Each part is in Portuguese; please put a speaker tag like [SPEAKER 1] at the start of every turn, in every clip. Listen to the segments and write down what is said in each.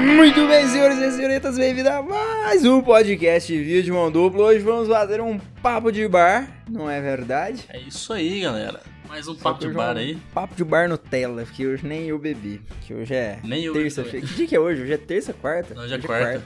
[SPEAKER 1] Muito bem, senhores e senhoritas, bem-vindos a mais um podcast Vídeo de Mão Dupla. Hoje vamos fazer um papo de bar, não é verdade?
[SPEAKER 2] É isso aí, galera. Mais um papo de
[SPEAKER 1] Hoje é
[SPEAKER 2] bar aí.
[SPEAKER 1] Papo de bar Nutella, que hoje nem eu bebi. Que hoje é
[SPEAKER 2] Nem
[SPEAKER 1] terça-feira. Que dia que é hoje? Hoje é terça, quarta?
[SPEAKER 2] Não, hoje é
[SPEAKER 1] Hoje
[SPEAKER 2] quarta.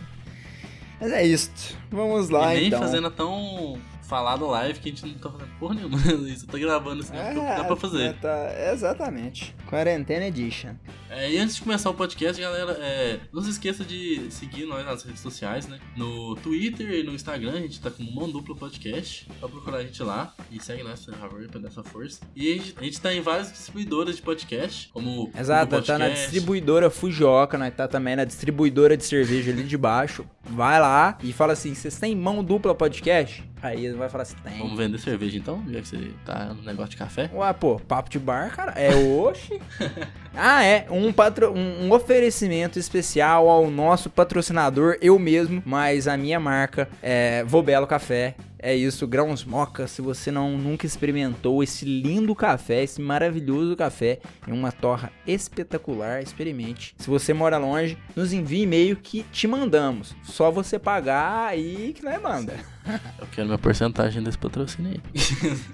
[SPEAKER 1] Mas é isto. Vamos lá,
[SPEAKER 2] e nem
[SPEAKER 1] então.
[SPEAKER 2] fazendo tão falado live que a gente não tá fazendo porra nenhuma. Isso, eu tô gravando assim,
[SPEAKER 1] É,
[SPEAKER 2] dá pra fazer.
[SPEAKER 1] tá- exatamente. Quarentena Edition.
[SPEAKER 2] É, e antes de começar o podcast, galera, é, não se esqueça de seguir nós nas redes sociais, né? No Twitter e no Instagram, a gente tá com Mão Dupla Podcast. Só procurar a gente lá e segue nós, por favor, pra dar essa força. E a gente, a gente tá em várias distribuidoras de podcast, como
[SPEAKER 1] Exato,
[SPEAKER 2] Google
[SPEAKER 1] tá na
[SPEAKER 2] Podcast.
[SPEAKER 1] distribuidora Fujioka, nós tá também na distribuidora de cerveja ali de baixo. Vai lá e fala assim: vocês têm mão dupla podcast? Aí ele vai falar assim: tem.
[SPEAKER 2] Vamos vender cerveja então, já que você tá no negócio de café.
[SPEAKER 1] Ué, pô, papo de bar, cara. É oxe. ah, é. Um, patro... um, um oferecimento especial ao nosso patrocinador, eu mesmo, mas a minha marca é Vobelo Café. É isso, grãos moca. Se você não nunca experimentou esse lindo café, esse maravilhoso café em uma torra espetacular, experimente. Se você mora longe, nos envie e-mail que te mandamos. Só você pagar aí que nós manda.
[SPEAKER 2] Eu quero minha porcentagem desse patrocínio aí.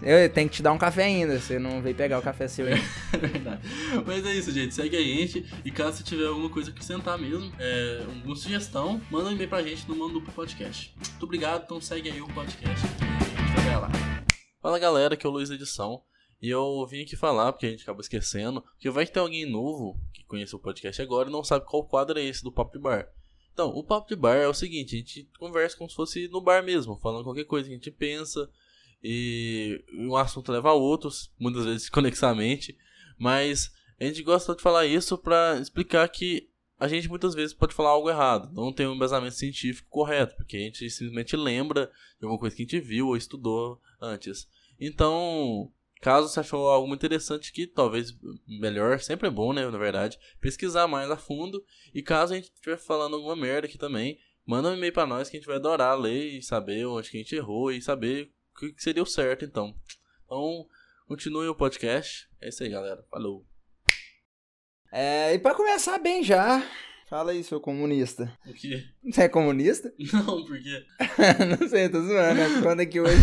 [SPEAKER 1] Eu tenho que te dar um café ainda, você não veio pegar o café seu aí.
[SPEAKER 2] É verdade. Mas é isso, gente. Segue a gente. E caso você tiver alguma coisa a acrescentar mesmo, é, alguma sugestão, manda um e-mail pra gente no Mano Duplo Podcast. Muito obrigado. Então segue aí o podcast. Fala galera, que é o Luiz Edição. E eu vim aqui falar, porque a gente acaba esquecendo, que vai ter alguém novo que conhece o podcast agora e não sabe qual quadro é esse do de Bar. Então, o de Bar é o seguinte, a gente conversa como se fosse no bar mesmo, falando qualquer coisa que a gente pensa, e um assunto leva a outros, muitas vezes conexamente, mas a gente gosta de falar isso pra explicar que a gente muitas vezes pode falar algo errado, não tem um embasamento científico correto, porque a gente simplesmente lembra de alguma coisa que a gente viu ou estudou antes. Então, caso você achou algo interessante que talvez melhor, sempre é bom, né, na verdade, pesquisar mais a fundo, e caso a gente estiver falando alguma merda aqui também, manda um e-mail pra nós que a gente vai adorar ler e saber onde que a gente errou e saber o que seria o certo, então. Então, continue o podcast. É isso aí, galera. Falou.
[SPEAKER 1] É, e pra começar bem já, fala aí, seu comunista.
[SPEAKER 2] O quê?
[SPEAKER 1] Você é comunista?
[SPEAKER 2] Não, porque.
[SPEAKER 1] não sei, tô zoando, né? Quando aqui hoje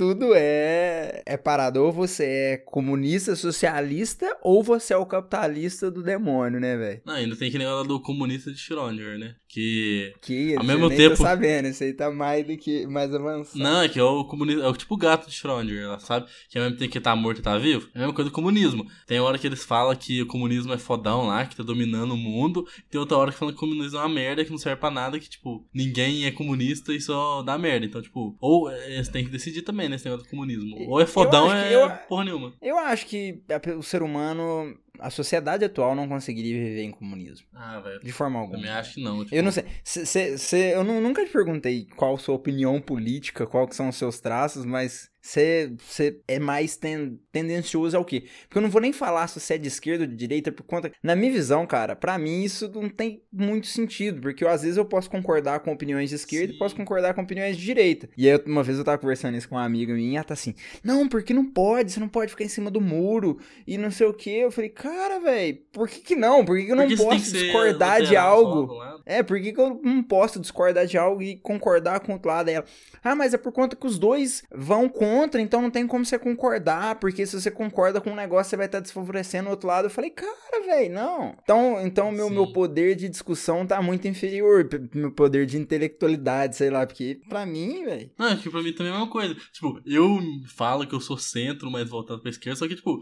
[SPEAKER 1] tudo é, é parado. Ou você é comunista, socialista, ou você é o capitalista do demônio, né, velho?
[SPEAKER 2] Não, ainda tem aquele negócio do comunista de Schrödinger, né? Que.
[SPEAKER 1] Que
[SPEAKER 2] Ao mesmo tempo-
[SPEAKER 1] tá sabendo, isso aí tá mais do que mais avançado.
[SPEAKER 2] Não, é que é o comunista. É o tipo o gato de Schrödinger, sabe? Que ao mesmo tempo que tá morto e tá vivo. É a mesma coisa do comunismo. Tem hora que eles falam que o comunismo é fodão lá, que tá dominando o mundo. Tem outra hora que falam que o comunismo é uma merda, que não serve pra nada, que, tipo, ninguém é comunista e só dá merda. Então, tipo, ou é, você tem que decidir também, né? Esse negócio do comunismo. Ou é fodão, é
[SPEAKER 1] eu-
[SPEAKER 2] porra nenhuma.
[SPEAKER 1] Eu acho que o ser humano, a sociedade atual não conseguiria viver em comunismo.
[SPEAKER 2] Ah, velho.
[SPEAKER 1] De forma alguma.
[SPEAKER 2] Também acho que não. Tipo,
[SPEAKER 1] Eu não sei. Cê, cê- cê- eu nu- nunca te perguntei qual a sua opinião política, qual que são os seus traços, mas você é mais ten- tendencioso ao quê? Porque eu não vou nem falar se você é de esquerda ou de direita, por conta. Na minha visão, cara, pra mim isso não tem muito sentido, porque eu, às vezes eu posso concordar com opiniões de esquerda e
[SPEAKER 2] Sim.
[SPEAKER 1] posso concordar com opiniões de direita. E aí, uma vez eu tava conversando isso com uma amiga minha, e ela tá assim: não, porque não pode, você não pode ficar em cima do muro e não sei o quê. Eu falei, cara, velho, por que que não? Por que, que eu não
[SPEAKER 2] porque
[SPEAKER 1] posso discordar de algo?
[SPEAKER 2] lado.
[SPEAKER 1] É, por que, que eu não posso discordar de algo e concordar com o outro lado dela? Ah, mas é por conta que os dois vão contra, então não tem como você concordar, porque se você concorda com um negócio, você vai estar desfavorecendo o outro lado. Eu falei, cara, velho, não. Então, então meu,
[SPEAKER 2] Sim.
[SPEAKER 1] meu poder de discussão tá muito inferior, meu poder de intelectualidade, sei lá, porque pra mim, velho.
[SPEAKER 2] Não, é que pra mim também é a mesma coisa. Tipo, eu falo que eu sou centro, mas voltado pra esquerda, só que, tipo,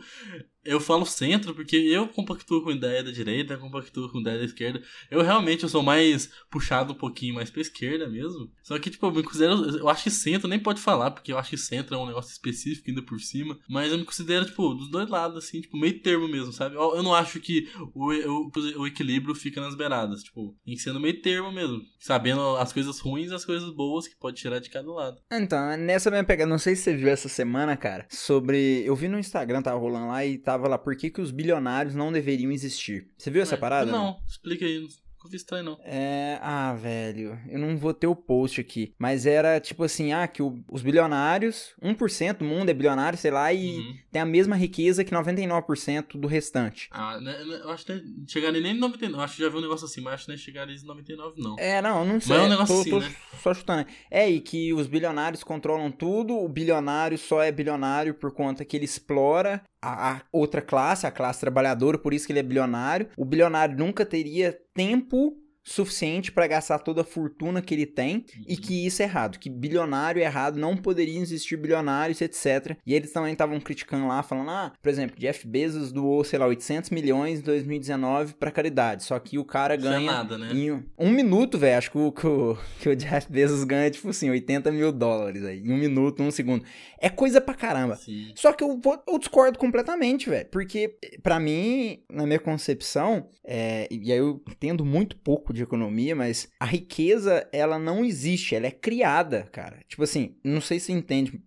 [SPEAKER 2] eu falo centro porque eu compactuo com ideia da direita, compactuo com ideia da esquerda. Eu realmente eu sou mais puxado um pouquinho mais pra esquerda mesmo. Só que, tipo, eu me considero. Eu acho que centro nem pode falar, porque eu acho que centro é um negócio específico ainda por cima. Mas eu me considero, tipo, dos dois lados, assim, tipo, meio termo mesmo, sabe? Eu, eu não acho que o, o, o equilíbrio fica nas beiradas. Tipo, tem que ser no meio termo mesmo. Sabendo as coisas ruins e as coisas boas que pode tirar de cada lado.
[SPEAKER 1] Então, nessa minha pegada, não sei se você viu essa semana, cara, sobre. Eu vi no Instagram, tava rolando lá e tava lá, por que, que os bilionários não deveriam existir? Você viu essa
[SPEAKER 2] Ué,
[SPEAKER 1] parada?
[SPEAKER 2] Não, explica aí. nunca vi estranho, não.
[SPEAKER 1] É. Ah, velho. Eu não vou ter o post aqui. Mas era tipo assim: ah, que o- os bilionários, 1% do mundo é bilionário, sei lá, e
[SPEAKER 2] Uhum.
[SPEAKER 1] tem a mesma riqueza que 99% do restante.
[SPEAKER 2] Ah, né, né, eu acho que não chegaria nem em 99. Eu acho que já vi um negócio assim, mas acho que nem chegaria em 99, não.
[SPEAKER 1] É, não, não sei.
[SPEAKER 2] é um negócio
[SPEAKER 1] tô,
[SPEAKER 2] assim,
[SPEAKER 1] tô
[SPEAKER 2] né?
[SPEAKER 1] só chutando. É, e que os bilionários controlam tudo, o bilionário só é bilionário por conta que ele explora a, outra classe, a classe trabalhadora, por isso que ele é bilionário. O bilionário nunca teria tempo suficiente para gastar toda a fortuna que ele tem e
[SPEAKER 2] Uhum.
[SPEAKER 1] que isso é errado, que bilionário é errado, não poderiam existir bilionários, etc. E eles também estavam criticando lá, falando, ah, por exemplo, Jeff Bezos doou, sei lá, 800 milhões em 2019 para caridade, só que o cara
[SPEAKER 2] Isso é
[SPEAKER 1] ganha
[SPEAKER 2] nada, né?
[SPEAKER 1] em um, minuto, velho, acho que o, que, o, que o Jeff Bezos ganha, tipo assim, 80 mil dólares aí. Em um minuto, um segundo. É coisa pra caramba.
[SPEAKER 2] Sim.
[SPEAKER 1] Só que eu, vou- eu discordo completamente, velho. Porque, pra mim, na minha concepção, é, e aí eu entendo muito pouco de economia, mas a riqueza, ela não existe, ela é criada, cara. Tipo assim, não sei se você entende.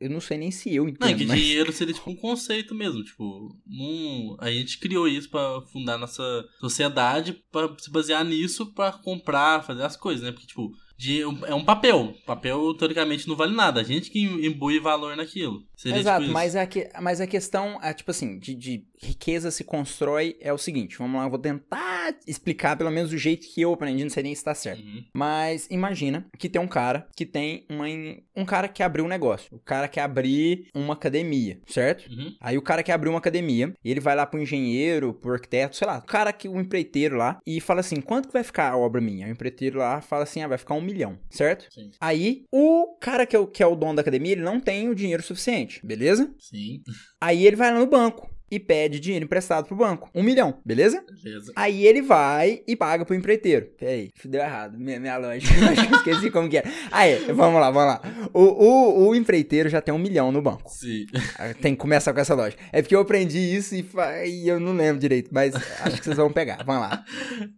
[SPEAKER 1] Eu não sei nem se eu entendo.
[SPEAKER 2] Não, é que
[SPEAKER 1] mas...
[SPEAKER 2] dinheiro seria tipo um conceito mesmo, tipo, num... a gente criou isso pra fundar nossa sociedade pra se basear nisso pra comprar, fazer as coisas, né? Porque tipo, é um papel. Papel teoricamente não vale nada, a gente que imbui valor naquilo. Seria
[SPEAKER 1] Exato,
[SPEAKER 2] tipo
[SPEAKER 1] mas, a que, mas a questão, é, tipo assim, de, de riqueza se constrói é o seguinte, vamos lá, eu vou tentar explicar pelo menos do jeito que eu aprendi, não sei nem se tá certo.
[SPEAKER 2] Uhum.
[SPEAKER 1] Mas imagina que tem um cara que tem uma, um cara que abriu um negócio, o cara quer abrir uma academia, certo?
[SPEAKER 2] Uhum.
[SPEAKER 1] Aí o cara quer abrir uma academia, e ele vai lá pro engenheiro, pro arquiteto, sei lá, o cara que o empreiteiro lá, e fala assim: quanto que vai ficar a obra minha? O empreiteiro lá fala assim: ah, vai ficar um milhão, certo?
[SPEAKER 2] Sim.
[SPEAKER 1] Aí o cara que é o, que é o dono da academia, ele não tem o dinheiro suficiente, beleza?
[SPEAKER 2] Sim,
[SPEAKER 1] Aí ele vai lá no banco e pede dinheiro emprestado pro banco. Um milhão, beleza?
[SPEAKER 2] beleza.
[SPEAKER 1] Aí ele vai e paga pro empreiteiro. Peraí, deu errado. Minha, minha lógica. Esqueci como que é. Aí, vamos lá, vamos lá. O, o, o empreiteiro já tem um milhão no banco.
[SPEAKER 2] Sim.
[SPEAKER 1] Ah, Tem que começar com essa lógica. É porque eu aprendi isso e, e eu não lembro direito, mas acho que vocês vão pegar. Vamos lá.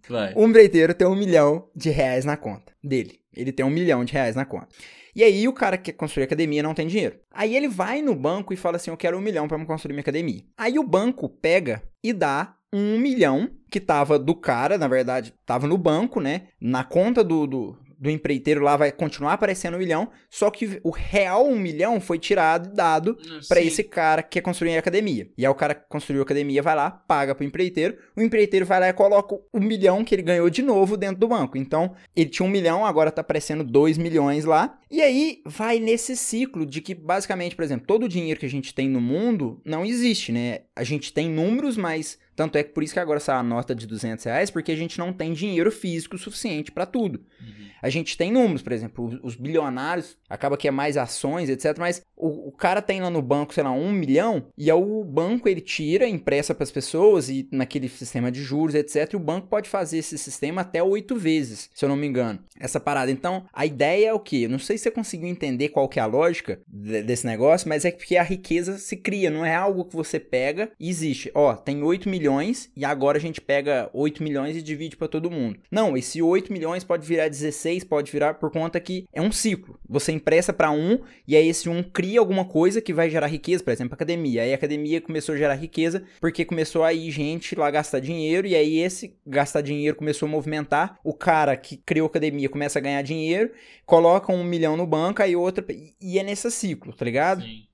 [SPEAKER 2] Vai.
[SPEAKER 1] O empreiteiro tem um milhão de reais na conta dele. Ele tem um milhão de reais na conta. E aí o cara que quer construir academia não tem dinheiro. Aí ele vai no banco e fala assim: Eu quero um milhão me construir minha academia. Aí o banco pega e dá um milhão que tava do cara, na verdade, tava no banco, né? Na conta do, do, do empreiteiro lá vai continuar aparecendo um milhão, só que o real um milhão foi tirado e dado Pra
[SPEAKER 2] Sim.
[SPEAKER 1] esse cara que quer construir a academia. E aí o cara que construiu a academia vai lá, paga pro empreiteiro, o empreiteiro vai lá e coloca o milhão que ele ganhou de novo dentro do banco. Então, ele tinha um milhão, agora tá aparecendo dois milhões lá. E aí vai nesse ciclo de que, basicamente, por exemplo, todo o dinheiro que a gente tem no mundo não existe, né? A gente tem números, mas tanto é que por isso que agora saiu a nota de 200 reais, porque a gente não tem dinheiro físico suficiente pra tudo.
[SPEAKER 2] Uhum.
[SPEAKER 1] A gente tem números, por exemplo, os- os bilionários, acaba que é mais ações, etc. Mas o, o cara tem lá no banco, sei lá, um milhão, e aí o banco ele tira, empresta para as pessoas, e naquele sistema de juros, etc. E o banco pode fazer esse sistema até oito vezes, se eu não me engano. Essa parada. Então, a ideia é o quê? Não sei se você conseguiu entender qual que é a lógica de- desse negócio, mas é porque a riqueza se cria, não é algo que você pega e existe. Ó, tem 8 milhões e agora a gente pega 8 milhões e divide para todo mundo. Não, esse 8 milhões pode virar 16, pode virar por conta que é um ciclo. Você empresta para um e aí esse um cria alguma coisa que vai gerar riqueza, por exemplo, academia. Aí a academia começou a gerar riqueza porque começou a ir gente lá gastar dinheiro e aí esse gastar dinheiro começou a movimentar. O cara que criou a academia começa a ganhar dinheiro, coloca um milhão no banco, aí outra. E é nesse ciclo, tá ligado?
[SPEAKER 2] Sim.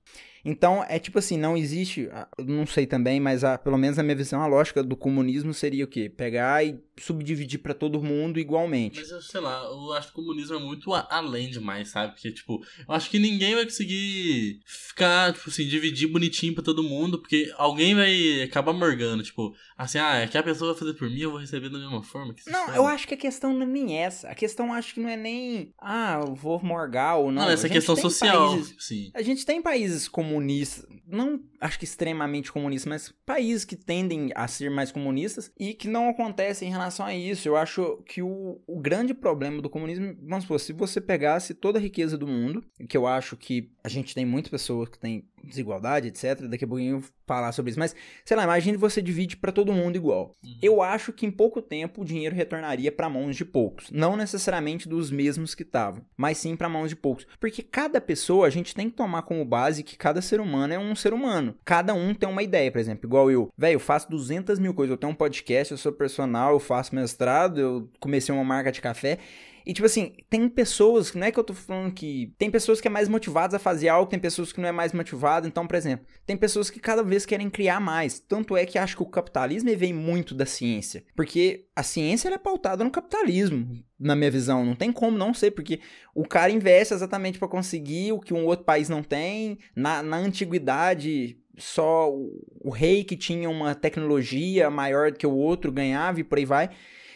[SPEAKER 1] Então, é tipo assim, não existe, ah, não sei também, mas a, pelo menos na minha visão, a lógica do comunismo seria o quê? Pegar e subdividir pra todo mundo igualmente.
[SPEAKER 2] Mas sei lá, eu acho que o comunismo é muito a- além demais, sabe? Porque, tipo, eu acho que ninguém vai conseguir ficar, tipo assim, dividir bonitinho pra todo mundo, porque alguém vai acabar morgando, tipo, assim, ah, é que a pessoa vai fazer por mim, eu vou receber da mesma forma.
[SPEAKER 1] Não, eu acho que a questão não é nem essa. A questão acho que não é nem, ah, eu vou morgar ou não.
[SPEAKER 2] Não, essa questão social,
[SPEAKER 1] países-
[SPEAKER 2] sim.
[SPEAKER 1] A gente tem países comunistas, não acho que extremamente comunistas, mas países que tendem a ser mais comunistas e que não acontece em relação a isso. Eu acho que o, o grande problema do comunismo, vamos supor, se você pegasse toda a riqueza do mundo, que eu acho que a gente tem muitas pessoas que têm desigualdade, etc. Daqui a pouquinho eu vou falar sobre isso. Mas, sei lá, imagine você divide para todo mundo igual. Uhum. Eu acho que em pouco tempo o dinheiro retornaria para mãos de poucos. Não necessariamente dos mesmos que estavam, mas sim para mãos de poucos. Porque cada pessoa, a gente tem que tomar como base que cada ser humano é um ser humano. Cada um tem uma ideia, por exemplo, igual eu. Velho, eu faço 200 mil coisas. Eu tenho um podcast, eu sou personal, eu faço mestrado, eu comecei uma marca de café. E, tipo assim, tem pessoas, não é que eu tô falando que. Tem pessoas que é mais motivadas a fazer algo, tem pessoas que não é mais motivado. Então, por exemplo, tem pessoas que cada vez querem criar mais. Tanto é que acho que o capitalismo vem muito da ciência. Porque a ciência é pautada no capitalismo, na minha visão. Não tem como não ser, porque o cara investe exatamente para conseguir o que um outro país não tem. Na, na antiguidade, só o, o rei que tinha uma tecnologia maior que o outro ganhava e por aí vai.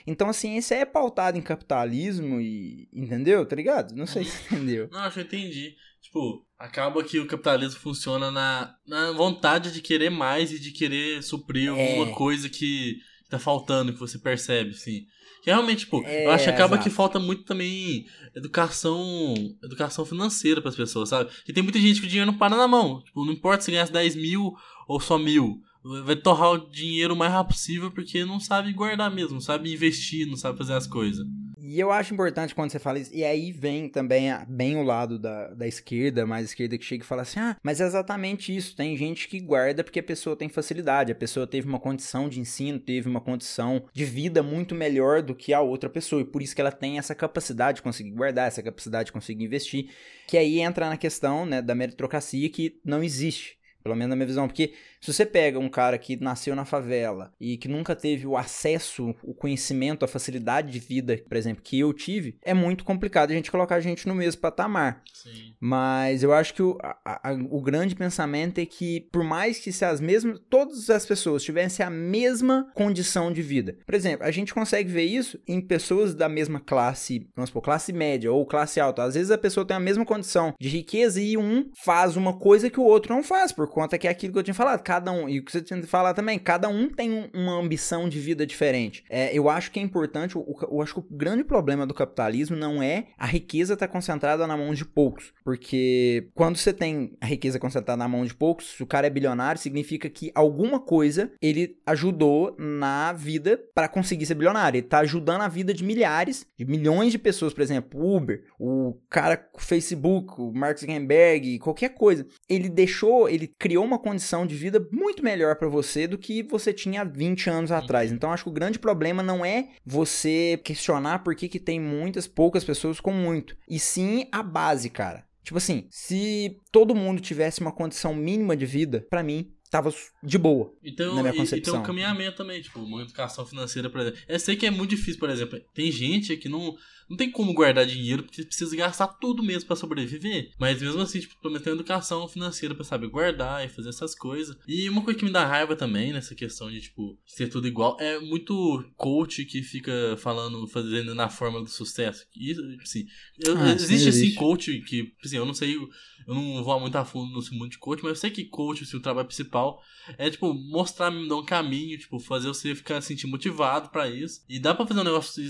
[SPEAKER 1] Então a ciência é pautada em capitalismo e. Entendeu? Tá ligado? Não sei se entendeu.
[SPEAKER 2] Não, acho que eu entendi. Tipo, acaba que o capitalismo funciona na, na vontade de querer mais e de querer suprir é. alguma coisa que tá faltando, que você percebe, assim. Que realmente, tipo, é, eu acho que acaba exato. que falta muito também educação educação financeira para as pessoas, sabe? E tem muita gente que o dinheiro não para na mão. Tipo, não importa se ganhasse 10 mil ou só mil vai torrar o dinheiro o mais rápido possível porque não sabe guardar mesmo, não sabe investir, não sabe fazer as coisas.
[SPEAKER 1] E eu acho importante quando você fala isso, e aí vem também bem o lado da, da esquerda, mais esquerda, que chega e fala assim: ah, mas é exatamente isso. Tem gente que guarda porque a pessoa tem facilidade, a pessoa teve uma condição de ensino, teve uma condição de vida muito melhor do que a outra pessoa, e por isso que ela tem essa capacidade de conseguir guardar, essa capacidade de conseguir investir. Que aí entra na questão né, da meritocracia que não existe. Pelo menos na minha visão. Porque se você pega um cara que nasceu na favela e que nunca teve o acesso, o conhecimento, a facilidade de vida, por exemplo, que eu tive, é muito complicado a gente colocar a gente no mesmo patamar. Sim. Mas eu acho que o, a, a, o grande pensamento é que, por mais que se as mesmas, todas as pessoas tivessem a mesma condição de vida. Por exemplo, a gente consegue ver isso em pessoas da mesma classe, vamos supor, classe média ou classe alta. Às vezes a pessoa tem a mesma condição de riqueza e um faz uma coisa que o outro não faz, por conta que é aquilo que eu tinha falado cada um, e o que você tinha falar também, cada um tem uma ambição de vida diferente. É, eu acho que é importante, eu, eu, acho que o grande problema do capitalismo não é a riqueza estar tá concentrada na mão de poucos, porque quando você tem a riqueza concentrada na mão de poucos, se o cara é bilionário, significa que alguma coisa ele ajudou na vida para conseguir ser bilionário. Ele tá ajudando a vida de milhares, de milhões de pessoas, por exemplo, o Uber, o cara o Facebook, o Mark Zuckerberg, qualquer coisa. Ele deixou, ele criou uma condição de vida muito melhor para você do que você tinha 20 anos atrás. Então acho que o grande problema não é você questionar por que, que tem muitas, poucas pessoas com muito, e sim a base, cara. Tipo assim, se todo mundo tivesse uma condição mínima de vida, para mim, tava de boa.
[SPEAKER 2] Então,
[SPEAKER 1] na minha
[SPEAKER 2] concepção. E, e tem um caminhamento também, tipo, uma educação financeira, por exemplo. Eu sei que é muito difícil, por exemplo. Tem gente que não não tem como guardar dinheiro porque precisa gastar tudo mesmo para sobreviver. Mas mesmo assim, tipo, pelo menos tem educação financeira para saber guardar e fazer essas coisas. E uma coisa que me dá raiva também nessa questão de, tipo, ser tudo igual é muito coach que fica falando, fazendo na fórmula do sucesso. Isso, assim, ah, existe, sim, existe assim coach que, assim, eu não sei, eu não vou muito a fundo no mundo de coach, mas eu sei que coach, assim, o trabalho principal é, tipo, mostrar, me dar um caminho, tipo, fazer você ficar sentir motivado para isso. E dá para fazer um negócio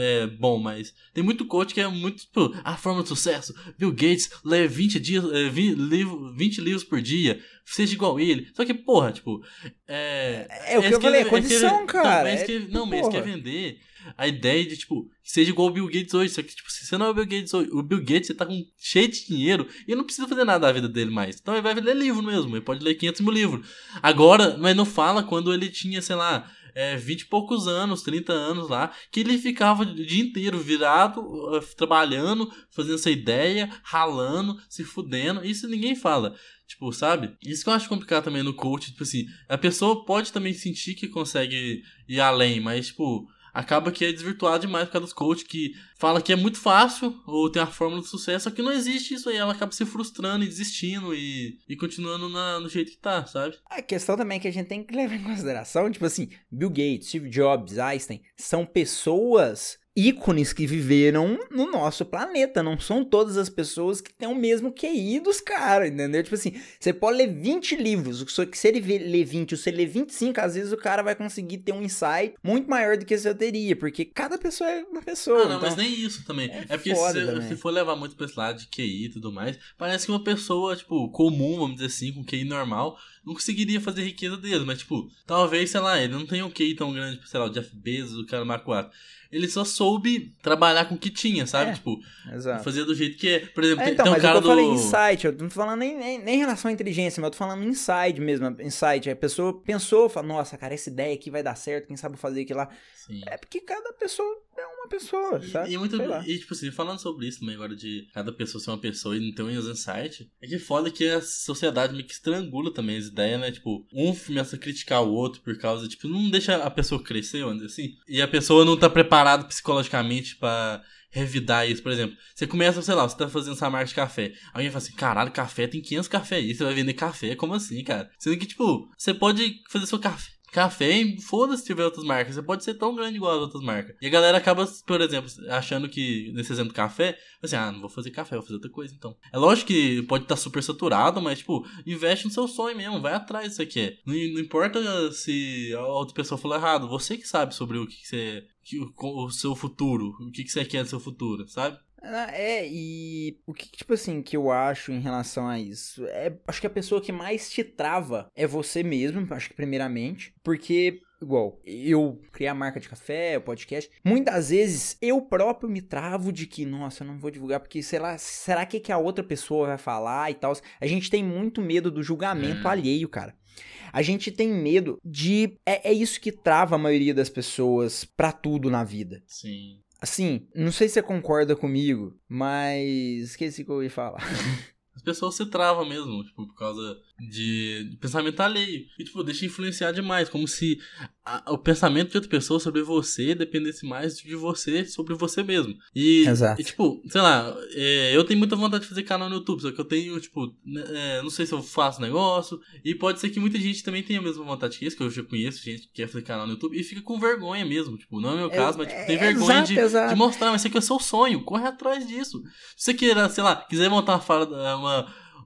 [SPEAKER 2] é, bom, mas tem muito coach que é muito, tipo, a forma de sucesso. Bill Gates lê 20, dias, 20, livro, 20 livros por dia, seja igual ele. Só que, porra, tipo. É,
[SPEAKER 1] é o que eu falei, é condição, cara.
[SPEAKER 2] Não, mas, é, não, mas quer vender a ideia de, tipo, seja igual o Bill Gates hoje. Só que, tipo, se você não é o Bill Gates hoje, o Bill Gates você tá com cheio de dinheiro e não precisa fazer nada da vida dele mais. Então ele vai ler livro mesmo, ele pode ler 500 mil livros. Agora, mas não fala quando ele tinha, sei lá é, 20 e poucos anos, 30 anos lá, que ele ficava o dia inteiro virado, uh, trabalhando, fazendo essa ideia, ralando, se fudendo. Isso ninguém fala. Tipo, sabe? Isso que eu acho complicado também no coach, tipo assim, a pessoa pode também sentir que consegue ir além, mas, tipo, acaba que é desvirtuado demais por causa dos coaches que fala que é muito fácil ou tem a fórmula do sucesso, só que não existe isso aí. Ela acaba se frustrando e desistindo e, e continuando na, no jeito que tá, sabe?
[SPEAKER 1] A questão também é que a gente tem que levar em consideração, tipo assim, Bill Gates, Steve Jobs, Einstein, são pessoas ícones que viveram no nosso planeta. Não são todas as pessoas que têm o mesmo QI dos caras, entendeu? Tipo assim, você pode ler 20 livros, só que se ele ler 20 ou se ele ler 25, às vezes o cara vai conseguir ter um insight muito maior do que você teria, porque cada pessoa é uma pessoa.
[SPEAKER 2] Ah, não,
[SPEAKER 1] então...
[SPEAKER 2] mas nem isso também. É, é porque se, se, for levar muito pra esse lado de QI e tudo mais, parece que uma pessoa, tipo, comum, vamos dizer assim, com QI normal, não conseguiria fazer riqueza dele, mas, tipo, talvez, sei lá, ele não tenha um QI tão grande, sei lá, o Jeff Bezos, o cara Marco 4 ele só soube trabalhar com o que tinha, sabe?
[SPEAKER 1] É,
[SPEAKER 2] tipo,
[SPEAKER 1] exato.
[SPEAKER 2] fazer do jeito que é. Por exemplo,
[SPEAKER 1] é,
[SPEAKER 2] tem,
[SPEAKER 1] então,
[SPEAKER 2] tem um
[SPEAKER 1] mas
[SPEAKER 2] cara
[SPEAKER 1] eu
[SPEAKER 2] do.
[SPEAKER 1] falei insight, eu não tô falando nem, nem, nem em relação à inteligência, mas eu tô falando inside mesmo, insight. A pessoa pensou, falou, nossa, cara, essa ideia aqui vai dar certo, quem sabe fazer aquilo lá.
[SPEAKER 2] Sim.
[SPEAKER 1] É porque cada pessoa é uma pessoa, sabe?
[SPEAKER 2] E, muito, e, tipo assim, falando sobre isso também agora, de cada pessoa ser uma pessoa e não ter um insight, é que foda que a sociedade meio que estrangula também as ideias, né? Tipo, um começa a criticar o outro por causa, tipo, não deixa a pessoa crescer, vamos dizer assim. E a pessoa não tá preparada psicologicamente para revidar isso, por exemplo. Você começa, sei lá, você tá fazendo essa marca de café. Alguém fala assim, caralho, café tem 500 café aí, você vai vender café? Como assim, cara? Sendo que, tipo, você pode fazer seu café café, foda-se se tiver outras marcas. Você pode ser tão grande igual as outras marcas. E a galera acaba, por exemplo, achando que, nesse exemplo café, assim, ah, não vou fazer café, vou fazer outra coisa então. É lógico que pode estar tá super saturado, mas, tipo, investe no seu sonho mesmo, vai atrás disso aqui. Não, não importa se a outra pessoa falou errado, você que sabe sobre o que, que você. Que, o, o seu futuro, o que, que você quer do seu futuro, sabe?
[SPEAKER 1] É, e o que, tipo assim, que eu acho em relação a isso? É, acho que a pessoa que mais te trava é você mesmo, acho que primeiramente, porque igual, eu criei a marca de café, o podcast, muitas vezes eu próprio me travo de que, nossa, eu não vou divulgar porque, sei lá, será que, que a outra pessoa vai falar e tal? A gente tem muito medo do julgamento hum. alheio, cara. A gente tem medo de. É, é isso que trava a maioria das pessoas pra tudo na vida.
[SPEAKER 2] Sim.
[SPEAKER 1] Assim, não sei se você concorda comigo, mas esqueci o que eu ia falar.
[SPEAKER 2] As pessoas se travam mesmo, tipo, por causa de pensamento alheio. E, tipo, deixa influenciar demais, como se a, o pensamento de outra pessoa sobre você dependesse mais de você sobre você mesmo. E,
[SPEAKER 1] Exato.
[SPEAKER 2] e tipo, sei lá, é, eu tenho muita vontade de fazer canal no YouTube, só que eu tenho, tipo, né, é, não sei se eu faço negócio, e pode ser que muita gente também tenha a mesma vontade que isso, que eu já conheço gente que quer fazer canal no YouTube, e fica com vergonha mesmo, tipo, não é o meu caso, mas tipo, tem vergonha
[SPEAKER 1] exato,
[SPEAKER 2] de,
[SPEAKER 1] exato.
[SPEAKER 2] de mostrar, mas isso aqui é o seu sonho, corre atrás disso. Se você queira, sei lá, quiser montar uma, uma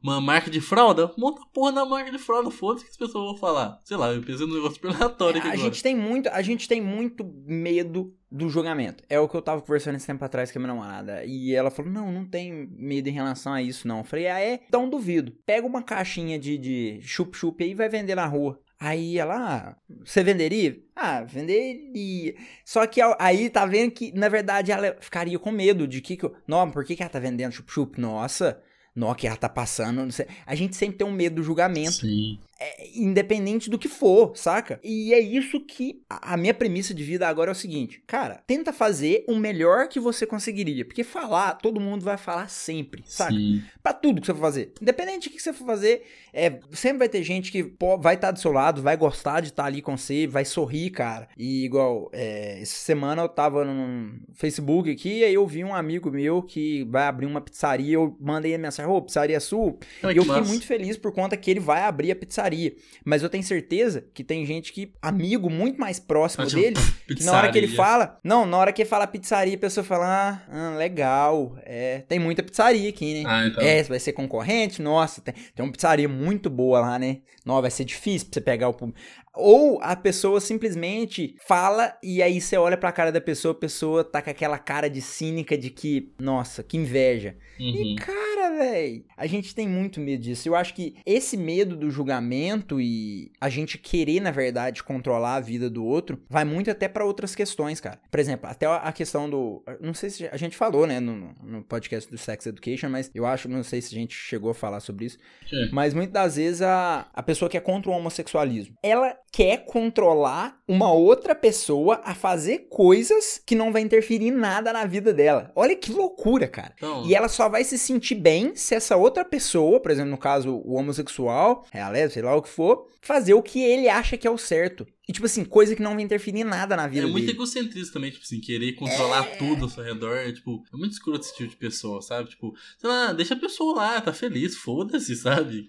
[SPEAKER 2] uma marca de fralda, monta a porra na marca de fralda, foda-se que as pessoas vão falar. Sei lá, eu pensei num negócio super aleatório aqui
[SPEAKER 1] a
[SPEAKER 2] agora.
[SPEAKER 1] gente tem muito, A gente tem muito medo do julgamento. É o que eu tava conversando esse tempo atrás com a minha namorada. E ela falou: Não, não tem medo em relação a isso, não. Eu falei: Ah, é? Então duvido. Pega uma caixinha de, de chup-chup aí e vai vender na rua. Aí ela, ah, você venderia? Ah, venderia. Só que aí tá vendo que, na verdade, ela ficaria com medo de que. que eu... Não, por que, que ela tá vendendo chup-chup? Nossa, Nokia tá passando. A gente sempre tem um medo do julgamento.
[SPEAKER 2] Sim.
[SPEAKER 1] É, independente do que for, saca? E é isso que a minha premissa de vida agora é o seguinte, cara, tenta fazer o melhor que você conseguiria, porque falar, todo mundo vai falar sempre, saca?
[SPEAKER 2] Sim.
[SPEAKER 1] Pra tudo que você for fazer, independente do que você for fazer, é, sempre vai ter gente que pô, vai estar tá do seu lado, vai gostar de estar tá ali com você, vai sorrir, cara. E igual, é, essa semana eu tava no Facebook aqui, e aí eu vi um amigo meu que vai abrir uma pizzaria, eu mandei a mensagem, ô, pizzaria sul,
[SPEAKER 2] Ai,
[SPEAKER 1] e eu fiquei
[SPEAKER 2] massa.
[SPEAKER 1] muito feliz por conta que ele vai abrir a pizzaria pizzaria. Mas eu tenho certeza que tem gente que, amigo muito mais próximo dele, que na hora que ele fala. Não, na hora que ele fala pizzaria, a pessoa fala: Ah, ah, legal. É, tem muita pizzaria aqui, né?
[SPEAKER 2] Ah, então.
[SPEAKER 1] É, vai ser concorrente? Nossa, tem, tem uma pizzaria muito boa lá, né? Não, vai ser difícil pra você pegar o público. Ou a pessoa simplesmente fala e aí você olha pra cara da pessoa, a pessoa tá com aquela cara de cínica de que, nossa, que inveja.
[SPEAKER 2] Uhum.
[SPEAKER 1] E cara, velho, a gente tem muito medo disso. Eu acho que esse medo do julgamento e a gente querer, na verdade, controlar a vida do outro, vai muito até pra outras questões, cara. Por exemplo, até a questão do. Não sei se a gente falou, né, no, no podcast do Sex Education, mas eu acho, não sei se a gente chegou a falar sobre isso.
[SPEAKER 2] Sim.
[SPEAKER 1] Mas muitas das vezes a, a pessoa que é contra o homossexualismo, ela quer controlar uma outra pessoa a fazer coisas que não vai interferir em nada na vida dela. Olha que loucura, cara.
[SPEAKER 2] Então,
[SPEAKER 1] E ela só vai se sentir bem bem se essa outra pessoa, por exemplo, no caso, o homossexual, é a lésbica, sei lá o que for, fazer o que ele acha que é o certo. E, tipo assim, coisa que não vai interferir em nada na vida
[SPEAKER 2] É muito
[SPEAKER 1] dele.
[SPEAKER 2] egocentrismo também, tipo assim, querer controlar tudo ao seu redor. É, tipo, é muito escroto esse tipo de pessoa, sabe? Tipo, sei lá, deixa a pessoa lá, tá feliz, foda-se, sabe?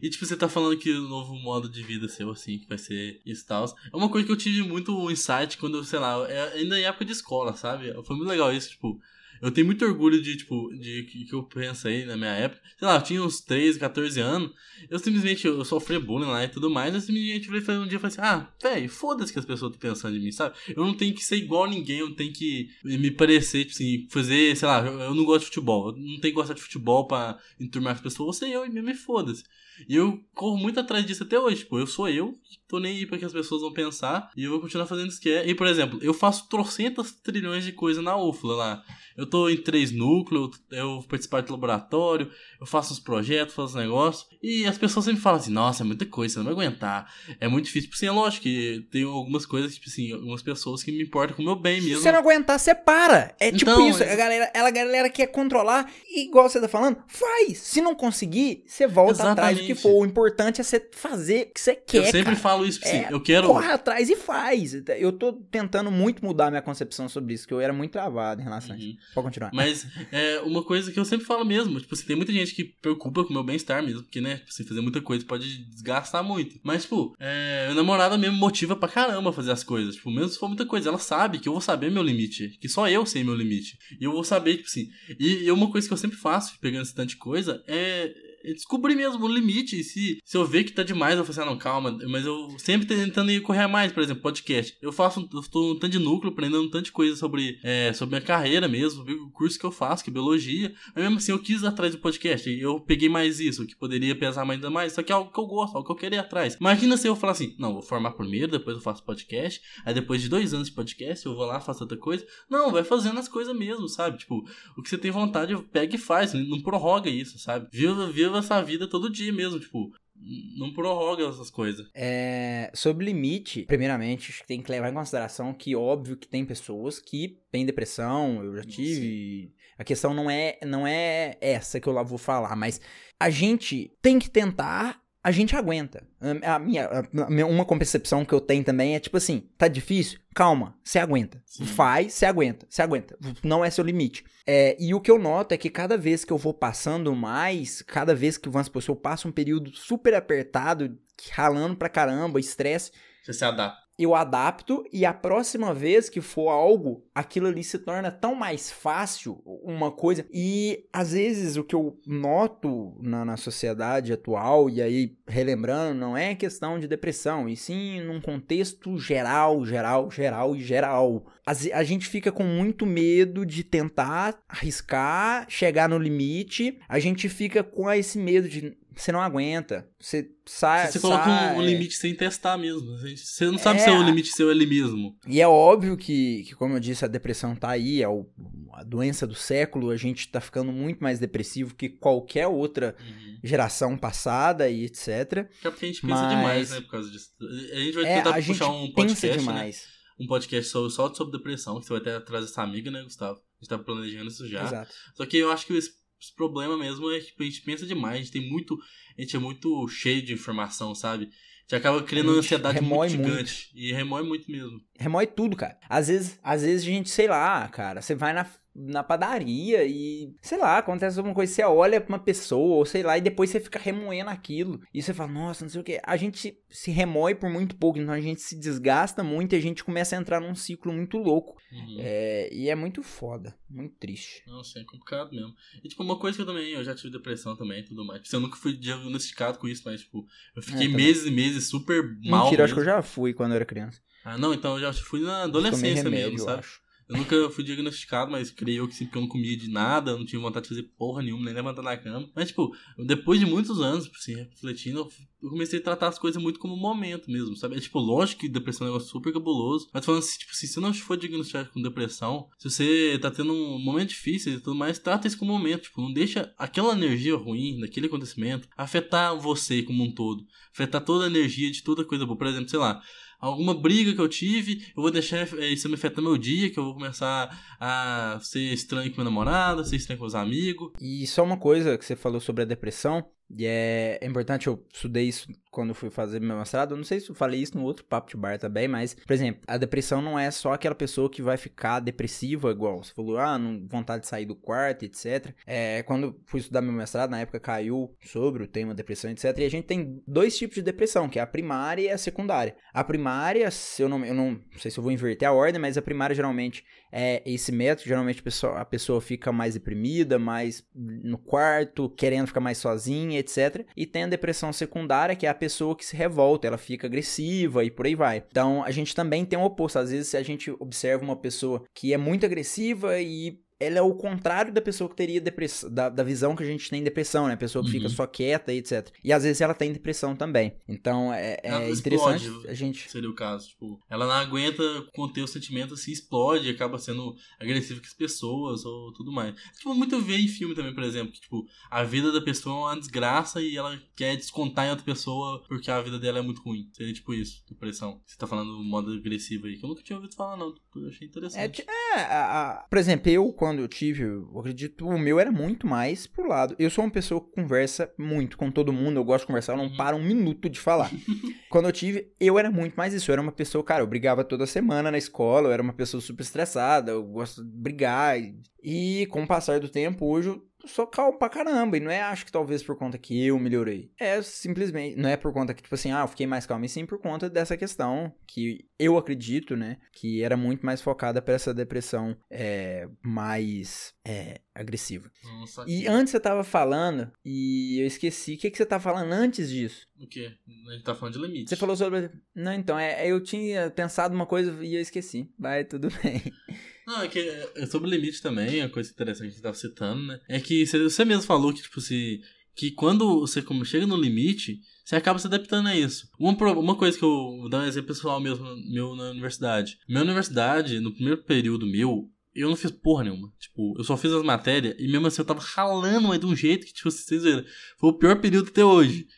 [SPEAKER 2] E, tipo, você tá falando que o novo modo de vida seu, assim, que vai ser isso tal. É uma coisa que eu tive muito insight quando, sei lá, é, ainda em época de escola, sabe? Foi muito legal isso, tipo. Eu tenho muito orgulho de, tipo, de que, eu pensei na minha época. Sei lá, eu tinha uns 13, 14 anos. Eu simplesmente, eu sofri bullying lá e tudo mais. Eu simplesmente falei, um dia, eu falei assim, ah, velho, foda-se que as pessoas estão pensando de mim, sabe? Eu não tenho que ser igual a ninguém, eu não tenho que me parecer, tipo assim, fazer, sei lá, eu, eu não gosto de futebol. Eu não tenho que gostar de futebol pra enturmar as pessoas. Você eu e me foda-se. E eu corro muito atrás disso até hoje. Tipo, eu sou eu, tô nem aí pra que as pessoas vão pensar. E eu vou continuar fazendo isso que é. E, por exemplo, eu faço trocentas trilhões de coisas na UFLA lá. Eu tô em três núcleos, eu participo do laboratório, eu faço os projetos, faço os negócios. E as pessoas sempre falam assim, nossa, é muita coisa, você não vai aguentar. É muito difícil. Tipo assim, é lógico que tem algumas coisas, tipo assim, algumas pessoas que me importam com o meu bem mesmo.
[SPEAKER 1] Se você não aguentar, você para. É tipo
[SPEAKER 2] Então,
[SPEAKER 1] isso. A galera, ela, a galera quer controlar. E igual você tá falando, faz. Se não conseguir, você volta atrás do que
[SPEAKER 2] Exatamente.
[SPEAKER 1] for. O importante é você fazer o que você quer,
[SPEAKER 2] eu sempre
[SPEAKER 1] cara.
[SPEAKER 2] falo isso, assim,
[SPEAKER 1] É,
[SPEAKER 2] eu quero.
[SPEAKER 1] Corre atrás e faz. Eu tô tentando muito mudar minha concepção sobre isso, que eu era muito travado em relação a isso.
[SPEAKER 2] Uhum.
[SPEAKER 1] Pode continuar.
[SPEAKER 2] Mas é uma coisa que eu sempre falo mesmo, tipo assim, tem muita gente que preocupa com o meu bem-estar mesmo, porque, né, tipo, assim, fazer muita coisa pode desgastar muito. Mas, tipo, é, minha namorada mesmo motiva pra caramba fazer as coisas. Tipo, mesmo se for muita coisa, ela sabe que eu vou saber meu limite, que só eu sei meu limite. E eu vou saber, tipo assim. E, e uma coisa que eu sempre faço, pegando esse tanto de coisa, é descobrir mesmo o limite. Se, se eu ver que tá demais, eu falo assim, ah, não, calma. Mas eu sempre tentando ir correr mais, por exemplo, podcast. Eu faço, um- eu tô um tanto de núcleo, aprendendo um tanto de coisa sobre, é, sobre minha carreira mesmo, o curso que eu faço, que é biologia. Mas mesmo assim, eu quis ir atrás do podcast. Eu peguei mais isso, que poderia mais ainda mais. Só que é algo que eu gosto, algo que eu queria ir atrás. Imagina se eu falar assim, não, vou formar primeiro, depois eu faço podcast. Aí depois de dois anos de podcast, eu vou lá, faço outra coisa. Não, vai fazendo as coisas mesmo, sabe? Tipo, o que você tem vontade, pega e faz. Não prorroga isso, sabe? Viva, viva essa vida todo dia mesmo, tipo. Não prorroga essas coisas.
[SPEAKER 1] É, sobre limite, primeiramente, acho que tem que levar em consideração que, óbvio, que tem pessoas que têm depressão, eu já tive. A questão não é, não é essa que eu lá vou falar, mas a gente tem que tentar, a gente aguenta. A minha, a minha- uma concepção que eu tenho também é tipo assim: tá difícil? Calma, você aguenta.
[SPEAKER 2] Sim.
[SPEAKER 1] Faz, você aguenta, você aguenta. Não é seu limite. É, e o que eu noto é que cada vez que eu vou passando mais, cada vez que vamos supor, se eu passo um período super apertado, ralando pra caramba, estresse,
[SPEAKER 2] Você se adapta.
[SPEAKER 1] Eu adapto e a próxima vez que for algo, aquilo ali se torna tão mais fácil uma coisa. E às vezes o que eu noto na, na sociedade atual, e aí relembrando, não é questão de depressão, e sim num contexto geral, geral, geral e geral. A gente fica com muito medo de tentar arriscar, chegar no limite, a gente fica com esse medo de. Você não aguenta. Você sai.
[SPEAKER 2] Você coloca um, um limite sem testar mesmo. Você não sabe
[SPEAKER 1] É.
[SPEAKER 2] se é o limite seu ele mesmo.
[SPEAKER 1] E é óbvio que, que, como eu disse, a depressão tá aí, é o- a doença do século, a gente tá ficando muito mais depressivo que qualquer outra geração passada e etc.
[SPEAKER 2] É porque a gente pensa
[SPEAKER 1] Mas-
[SPEAKER 2] demais, né? Por causa disso. A gente vai
[SPEAKER 1] É,
[SPEAKER 2] tentar puxar um podcast, né?
[SPEAKER 1] demais.
[SPEAKER 2] Um podcast só, só sobre depressão, que você vai até trazer essa amiga, né, Gustavo? A gente tá planejando isso já.
[SPEAKER 1] Exato.
[SPEAKER 2] Só que eu acho que esse, problema mesmo é que a gente pensa demais, a gente tem muito. A gente é muito cheio de informação, sabe? A gente acaba criando
[SPEAKER 1] A
[SPEAKER 2] uma
[SPEAKER 1] gente
[SPEAKER 2] ansiedade muito gigante. E remói muito mesmo.
[SPEAKER 1] Remói tudo, cara. Às vezes, às vezes a gente, sei lá, cara, você vai na, na padaria e, sei lá, acontece alguma coisa, você olha pra uma pessoa, ou sei lá, e depois você fica remoendo aquilo. E você fala, nossa, não sei o que. A gente se remói por muito pouco, então a gente se desgasta muito e a gente começa a entrar num ciclo muito louco.
[SPEAKER 2] Uhum.
[SPEAKER 1] É, e é muito foda, muito triste.
[SPEAKER 2] Nossa, é complicado mesmo. E, tipo, uma coisa que eu também, eu já tive depressão também e tudo mais. Tipo, eu nunca fui diagnosticado com isso, mas, tipo, eu fiquei
[SPEAKER 1] É,
[SPEAKER 2] meses e meses super mal.
[SPEAKER 1] Mentira, eu acho que eu
[SPEAKER 2] mesmo.
[SPEAKER 1] já fui quando eu era criança.
[SPEAKER 2] Ah, não, então eu já fui na adolescência
[SPEAKER 1] remédio,
[SPEAKER 2] mesmo,
[SPEAKER 1] eu
[SPEAKER 2] sabe?
[SPEAKER 1] acho.
[SPEAKER 2] Eu nunca fui diagnosticado, mas creio que sim, porque eu não comia de nada, não tinha vontade de fazer porra nenhuma, nem levantar da cama. Mas, tipo, depois de muitos anos, assim, refletindo, eu- comecei a tratar as coisas muito como momento mesmo, sabe? É tipo, lógico que depressão é um negócio super cabuloso, mas falando assim, tipo assim, se não for diagnosticado com depressão, se você tá tendo um momento difícil e tudo mais, trata isso como momento, tipo, não deixa aquela energia ruim daquele acontecimento afetar você como um todo, afetar toda a energia de toda coisa boa. Por exemplo, sei lá, alguma briga que eu tive, eu vou deixar eh, isso me afetar meu dia, que eu vou começar a ser estranho com meu namorado, ser estranho com os amigos.
[SPEAKER 1] E só uma coisa que você falou sobre a depressão, e é, é importante, eu estudei isso quando fui fazer meu mestrado. Eu não sei se eu falei isso no outro papo de bar também, mas, por exemplo, a depressão não é só aquela pessoa que vai ficar depressiva, igual você falou, ah, não, vontade de sair do quarto, etc. É, quando fui estudar meu mestrado, na época caiu sobre o tema depressão, etc. E a gente tem dois tipos de depressão, que é a primária e a secundária. A primária, se eu não, eu não, sei se eu vou inverter a ordem, mas a primária geralmente é esse método. Geralmente a pessoa, a pessoa fica mais deprimida, mais no quarto, querendo ficar mais sozinha, etc. E tem a depressão secundária, que é a pessoa que se revolta, ela fica agressiva e por aí vai. Então a gente também tem o oposto. Às vezes a gente observa uma pessoa que é muito agressiva e ela é o contrário da pessoa que teria depressão, da, da visão que a gente tem em depressão, né? A pessoa que uhum. fica só quieta e etc. E às vezes ela tem depressão também. Então é, é interessante
[SPEAKER 2] explode,
[SPEAKER 1] a gente.
[SPEAKER 2] Seria o caso. Tipo, ela não aguenta conter o sentimento, se explode, acaba sendo agressiva com as pessoas ou tudo mais. Tipo, muito ver em filme também, por exemplo, que tipo, a vida da pessoa é uma desgraça e ela quer descontar em outra pessoa porque a vida dela é muito ruim. Seria tipo isso, depressão. Você tá falando modo agressivo aí, que eu nunca tinha ouvido falar, não. Eu achei interessante.
[SPEAKER 1] É, é a, a, por exemplo, eu, quando eu tive, eu acredito, o meu era muito mais pro lado. Eu sou uma pessoa que conversa muito com todo mundo, eu gosto de conversar, eu não uhum. paro um minuto de falar. quando eu tive, eu era muito mais isso. Eu era uma pessoa, cara, eu brigava toda semana na escola, eu era uma pessoa super estressada, eu gosto de brigar. E, e com o passar do tempo, hoje eu sou calmo pra caramba. E não é, acho que talvez por conta que eu melhorei. É simplesmente, não é por conta que, tipo assim, ah, eu fiquei mais calmo. E sim por conta dessa questão que eu acredito, né? Que era muito mais focada para essa depressão é, mais é, agressiva. Nossa, e antes você tava falando, e eu esqueci, o que, que você tá falando antes disso?
[SPEAKER 2] O quê? A gente tá falando de limite.
[SPEAKER 1] Você falou sobre. Não, então, é, eu tinha pensado uma coisa e eu esqueci. Vai, tudo bem.
[SPEAKER 2] Não, é que é sobre limite também, a coisa interessante que gente tava citando, né? É que você mesmo falou que, tipo, se. Que quando você chega no limite, você acaba se adaptando a isso. Uma, uma coisa que eu vou dar um exemplo pessoal mesmo meu na universidade. Minha universidade, no primeiro período meu, eu não fiz porra nenhuma. Tipo, eu só fiz as matérias e mesmo assim eu tava ralando, mas de um jeito que, tipo, vocês viram, foi o pior período até hoje.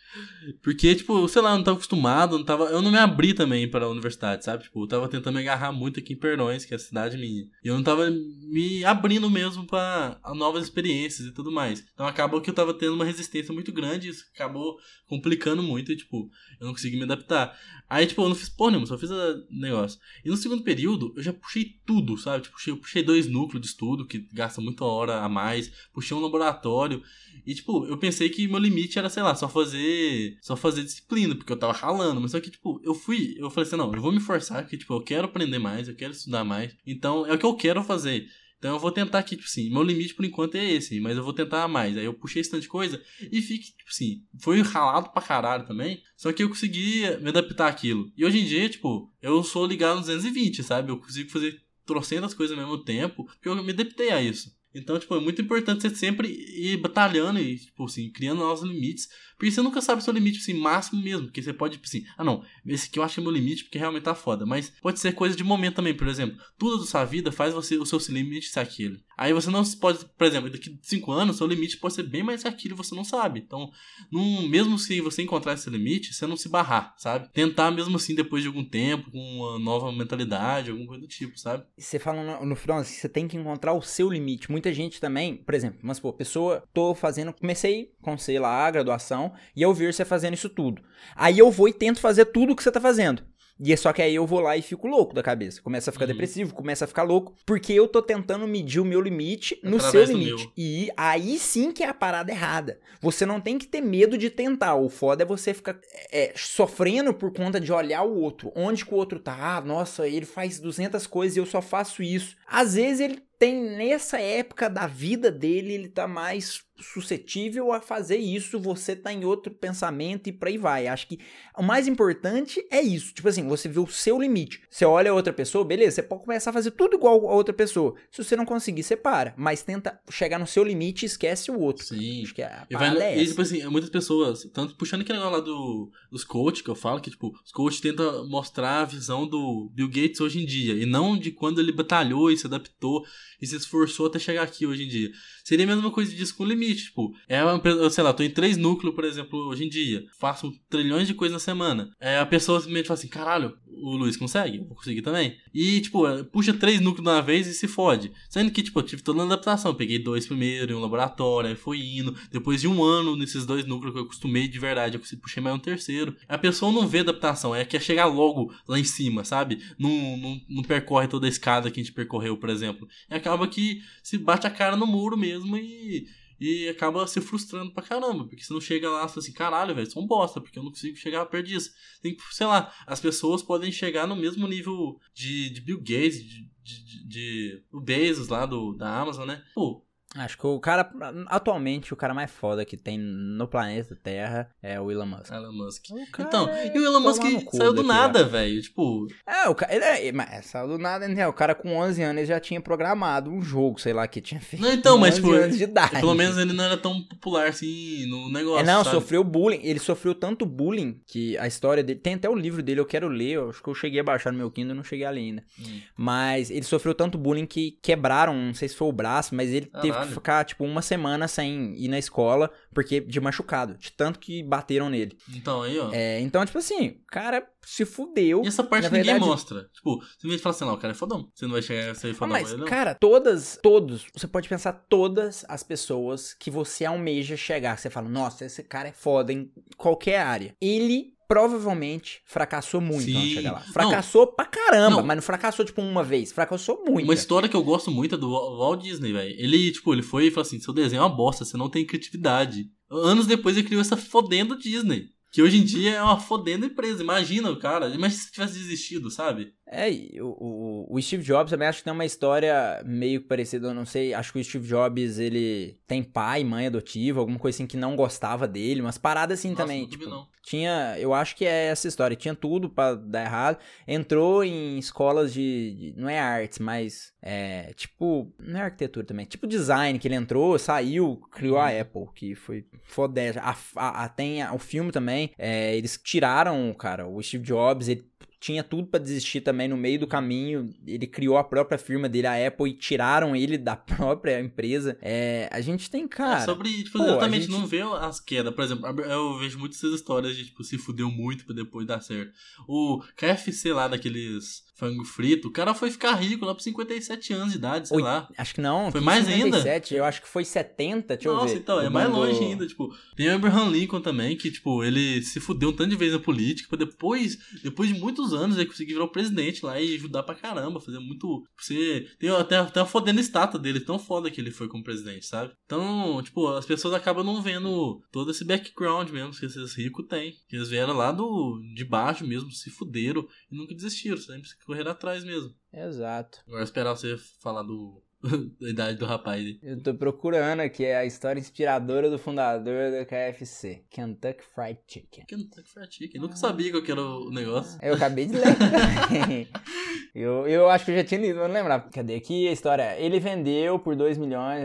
[SPEAKER 2] Porque, tipo, sei lá, eu não tava acostumado, não tava, eu não me abri também para a universidade, sabe? Tipo, eu tava tentando me agarrar muito aqui em Perdões, que é a cidade minha. E eu não tava me abrindo mesmo para novas experiências e tudo mais. Então acabou que eu tava tendo uma resistência muito grande, isso acabou complicando muito e, tipo, eu não consegui me adaptar. Aí, tipo, eu não fiz porra nenhuma, só fiz o negócio. E no segundo período, eu já puxei tudo, sabe? Tipo, eu puxei dois núcleos de estudo, que gasta muita hora a mais, puxei um laboratório. E, tipo, eu pensei que meu limite era, sei lá, só fazer. Só fazer disciplina, porque eu tava ralando. Mas só que, tipo, eu fui. Eu falei assim, não, eu vou me forçar, porque, tipo, eu quero aprender mais, eu quero estudar mais. Então, é o que eu quero fazer. Então eu vou tentar aqui, tipo assim, meu limite por enquanto é esse, mas eu vou tentar mais. Aí eu puxei esse tanto de coisa e fique, tipo assim, foi ralado pra caralho também. Só que eu consegui me adaptar àquilo. E hoje em dia, tipo, eu sou ligado no 220, sabe? Eu consigo fazer trocentas coisas ao mesmo tempo, porque eu me adaptei a isso. Então, tipo, é muito importante você sempre ir batalhando e, tipo assim, criando novos limites porque você nunca sabe o seu limite, assim, máximo mesmo. Porque você pode, tipo assim, ah não, esse aqui eu acho que é meu limite porque realmente tá foda. Mas pode ser coisa de momento também, por exemplo. Tudo da sua vida faz você o seu limite ser aquilo. Aí você não pode, por exemplo, daqui 5 anos, seu limite pode ser bem mais que aquilo você não sabe. Então, num, mesmo se você encontrar esse limite, você não se barrar, sabe? Tentar mesmo assim depois de algum tempo, com uma nova mentalidade, alguma coisa do tipo, sabe?
[SPEAKER 1] Você fala no, no final, assim, você tem que encontrar o seu limite. Muita gente também, por exemplo, mas pô, pessoa, tô fazendo, comecei com, sei lá, a graduação e eu ver você fazendo isso tudo. Aí eu vou e tento fazer tudo o que você tá fazendo. E é só que aí eu vou lá e fico louco da cabeça. Começa a ficar uhum. depressivo, começa a ficar louco. Porque eu tô tentando medir o meu limite no Através seu limite. E aí sim que é a parada errada. Você não tem que ter medo de tentar. O foda é você ficar é, sofrendo por conta de olhar o outro. Onde que o outro tá? Ah, nossa, ele faz 200 coisas e eu só faço isso. Às vezes ele tem nessa época da vida dele, ele tá mais suscetível a fazer isso, você tá em outro pensamento e por aí vai. Acho que o mais importante é isso. Tipo assim, você vê o seu limite. Você olha a outra pessoa, beleza, você pode começar a fazer tudo igual a outra pessoa. Se você não conseguir, você para. Mas tenta chegar no seu limite e esquece o outro.
[SPEAKER 2] Sim.
[SPEAKER 1] Acho que a
[SPEAKER 2] E, vai, no-
[SPEAKER 1] é
[SPEAKER 2] e, tipo assim, muitas pessoas, tanto puxando aquele negócio lá do, dos coach que eu falo, que tipo, os coach tentam mostrar a visão do Bill Gates hoje em dia, e não de quando ele batalhou se adaptou e se esforçou até chegar aqui hoje em dia. Seria a mesma coisa disso com limite, tipo, é uma, eu sei lá, tô em três núcleos, por exemplo, hoje em dia, faço trilhões de coisas na semana. É, a pessoa simplesmente fala assim, caralho, o Luiz consegue? Eu vou conseguir também. E, tipo, é, puxa três núcleos de uma vez e se fode. Sendo que, tipo, eu tive toda uma adaptação. Eu peguei dois primeiro em um laboratório, aí foi indo. Depois de um ano nesses dois núcleos que eu acostumei de verdade, eu puxei mais um terceiro. A pessoa não vê adaptação, é quer chegar logo lá em cima, sabe? Não, não, não percorre toda a escada que a gente percorreu, por exemplo. E acaba que se bate a cara no muro mesmo e. E acaba se frustrando pra caramba, porque você não chega lá e fala assim, caralho, velho, um bosta, porque eu não consigo chegar perto disso. Tem que, sei lá, as pessoas podem chegar no mesmo nível de, de Bill Gates, de, de, de, de- o Bezos lá do, da Amazon, né? Pô,
[SPEAKER 1] Acho que o cara, atualmente, o cara mais foda que tem no planeta Terra é o Elon Musk.
[SPEAKER 2] Elon Musk.
[SPEAKER 1] O cara
[SPEAKER 2] Então,
[SPEAKER 1] é
[SPEAKER 2] e o Elon Musk saiu do nada, velho. Tipo,
[SPEAKER 1] É, o cara, ele é, mas saiu do nada, né? O cara com 11 anos ele já tinha programado um jogo, sei lá, que tinha feito.
[SPEAKER 2] Não, então, mas,
[SPEAKER 1] 11
[SPEAKER 2] tipo,
[SPEAKER 1] anos de idade.
[SPEAKER 2] pelo menos ele não era tão popular assim no negócio.
[SPEAKER 1] É, não,
[SPEAKER 2] sabe?
[SPEAKER 1] sofreu bullying. Ele sofreu tanto bullying que a história dele. Tem até o livro dele, eu quero ler. Eu acho que eu cheguei a baixar no meu Kindle e não cheguei a ler ainda.
[SPEAKER 2] Hum.
[SPEAKER 1] Mas ele sofreu tanto bullying que quebraram, não sei se foi o braço, mas ele teve
[SPEAKER 2] Caralho.
[SPEAKER 1] que ficar, tipo, uma semana sem ir na escola, porque de machucado, de tanto que bateram nele.
[SPEAKER 2] Então, aí, ó.
[SPEAKER 1] É, então, tipo assim, o cara se fudeu.
[SPEAKER 2] E essa parte ninguém
[SPEAKER 1] verdade-
[SPEAKER 2] mostra. Tipo, você vem fala assim, não, o cara é fodão. Você não vai chegar a ser
[SPEAKER 1] Ah,
[SPEAKER 2] fodão
[SPEAKER 1] mas,
[SPEAKER 2] com ele, não.
[SPEAKER 1] cara, todas, todos, você pode pensar todas as pessoas que você almeja chegar. Você fala, nossa, esse cara é foda em qualquer área. Ele provavelmente fracassou muito
[SPEAKER 2] Sim.
[SPEAKER 1] antes de chegar lá.
[SPEAKER 2] Não.
[SPEAKER 1] Fracassou pra caramba,
[SPEAKER 2] Não.
[SPEAKER 1] mas não fracassou, tipo, uma vez. Fracassou muito.
[SPEAKER 2] Uma história que eu gosto muito é do Wal- Walt Disney, velho. Ele, tipo, ele foi e falou assim: seu desenho é uma bosta, você não tem criatividade. Anos depois ele criou essa fodendo Disney. Que hoje em dia é uma fodendo empresa. Imagina o cara. Imagina se tivesse desistido, sabe?
[SPEAKER 1] É, o, o, Steve Jobs também acho que tem uma história meio parecida, eu não sei, acho que o Steve Jobs, ele tem pai, mãe adotiva, alguma coisa assim que não gostava dele, umas paradas assim
[SPEAKER 2] Nossa,
[SPEAKER 1] também,
[SPEAKER 2] não
[SPEAKER 1] tipo,
[SPEAKER 2] não.
[SPEAKER 1] tinha, eu acho que é essa história, tinha tudo pra dar errado, entrou em escolas de, de- não é artes, mas é, tipo, não é arquitetura também, tipo design, que ele entrou, saiu, criou a
[SPEAKER 2] Uhum.
[SPEAKER 1] Apple, que foi fodésia, a, a, a- tem o filme também, é, eles tiraram, cara, o Steve Jobs, ele tinha tudo pra desistir também no meio do caminho. Ele criou a própria firma dele, a Apple, e tiraram ele da própria empresa. É, a gente tem, cara.
[SPEAKER 2] é sobre, tipo,
[SPEAKER 1] pô,
[SPEAKER 2] exatamente,
[SPEAKER 1] gente-
[SPEAKER 2] não vê as quedas. Por exemplo, eu vejo muitas histórias de, tipo, se fudeu muito pra depois dar certo. O KFC lá, daqueles frango frito, o cara foi ficar rico lá por 57 anos de idade, sei
[SPEAKER 1] Oi,
[SPEAKER 2] lá.
[SPEAKER 1] Acho que não.
[SPEAKER 2] Foi
[SPEAKER 1] que
[SPEAKER 2] mais ainda?
[SPEAKER 1] 57, Eu acho que foi 70, deixa eu
[SPEAKER 2] Nossa,
[SPEAKER 1] ver.
[SPEAKER 2] então, é mais longe ainda, tipo, tem o Abraham Lincoln também, que, tipo, ele se fudeu um tanto de vezes na política, pra depois, depois de muitos anos, ele conseguir virar o presidente lá e ajudar pra caramba, fazer muito, você, tem até, até uma fodendo estátua dele, tão foda que ele foi como presidente, sabe? Então, tipo, as pessoas acabam não vendo todo esse background mesmo que esses ricos têm, que eles vieram lá do, de baixo mesmo, se fuderam e nunca desistiram, sempre correram atrás mesmo.
[SPEAKER 1] Exato.
[SPEAKER 2] Agora esperar você falar do, da idade do rapaz aí.
[SPEAKER 1] Eu tô procurando aqui é a história inspiradora do fundador da KFC, Kentucky Fried Chicken.
[SPEAKER 2] Kentucky Fried Chicken. Nunca sabia qual que era o negócio.
[SPEAKER 1] Eu acabei de ler. eu, eu acho que eu já tinha lido, mas não lembrava. Cadê aqui a história? Ele vendeu por 2 milhões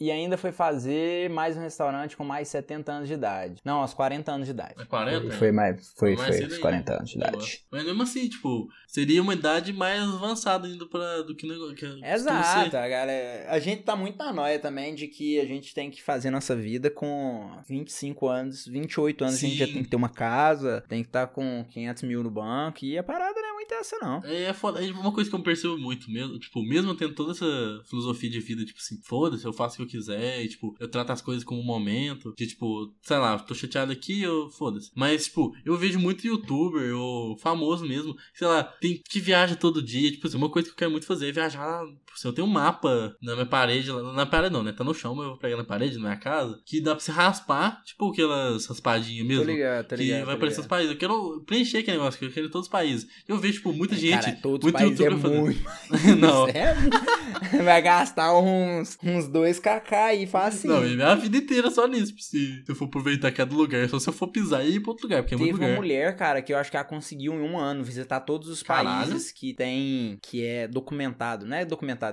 [SPEAKER 1] e ainda foi fazer mais um restaurante com mais 70 anos de idade. Não, aos 40 anos de idade.
[SPEAKER 2] É 40?
[SPEAKER 1] Foi, foi mais, foi, foi
[SPEAKER 2] cedo
[SPEAKER 1] aos
[SPEAKER 2] ainda.
[SPEAKER 1] 40 anos de idade.
[SPEAKER 2] Mas mesmo assim, tipo, seria uma idade mais avançada ainda pra, do que o negócio. Que
[SPEAKER 1] Exato, galera. A gente tá muito na noia também de que a gente tem que fazer nossa vida com 25 anos, 28 anos, a gente já
[SPEAKER 2] Sim.
[SPEAKER 1] tem que ter uma casa, tem que estar com 500 mil no banco, e a parada não é muito essa, não.
[SPEAKER 2] É, é foda. É uma coisa que eu percebo muito mesmo. Tipo, mesmo tendo toda essa filosofia de vida, tipo assim, foda-se, eu faço o que eu quiser, e, tipo, eu trato as coisas como um momento, de, tipo, sei lá, tô chateado aqui, eu foda-se. Mas, tipo, eu vejo muito youtuber, ou famoso mesmo, sei lá, tem que viaja todo dia, tipo assim, uma coisa que eu quero muito fazer é viajar, tipo assim, eu tenho um mapa na minha parede, na parede não, né, tá no chão, mas eu vou pegar na parede, na minha casa, que dá pra você raspar, tipo aquelas raspadinhas
[SPEAKER 1] Tô
[SPEAKER 2] mesmo.
[SPEAKER 1] ligado, tô
[SPEAKER 2] Que
[SPEAKER 1] ligado.
[SPEAKER 2] vai
[SPEAKER 1] tô
[SPEAKER 2] aparecer os
[SPEAKER 1] ligado.
[SPEAKER 2] países. Eu quero preencher aquele negócio, que eu quero todos os países. Eu vejo, tipo, muita gente.
[SPEAKER 1] Cara, todos os
[SPEAKER 2] muito
[SPEAKER 1] países é muito.
[SPEAKER 2] Não.
[SPEAKER 1] Sério? Vai gastar uns, uns 2kk aí, fácil.
[SPEAKER 2] Não, e minha vida inteira só nisso. Se, se eu for aproveitar cada lugar, só se eu for pisar e ir pra outro lugar, porque é
[SPEAKER 1] Teve
[SPEAKER 2] muito
[SPEAKER 1] uma
[SPEAKER 2] lugar.
[SPEAKER 1] mulher, cara, que eu acho que ela conseguiu em um ano visitar todos os
[SPEAKER 2] Caralho.
[SPEAKER 1] países que tem, que é documentado, não é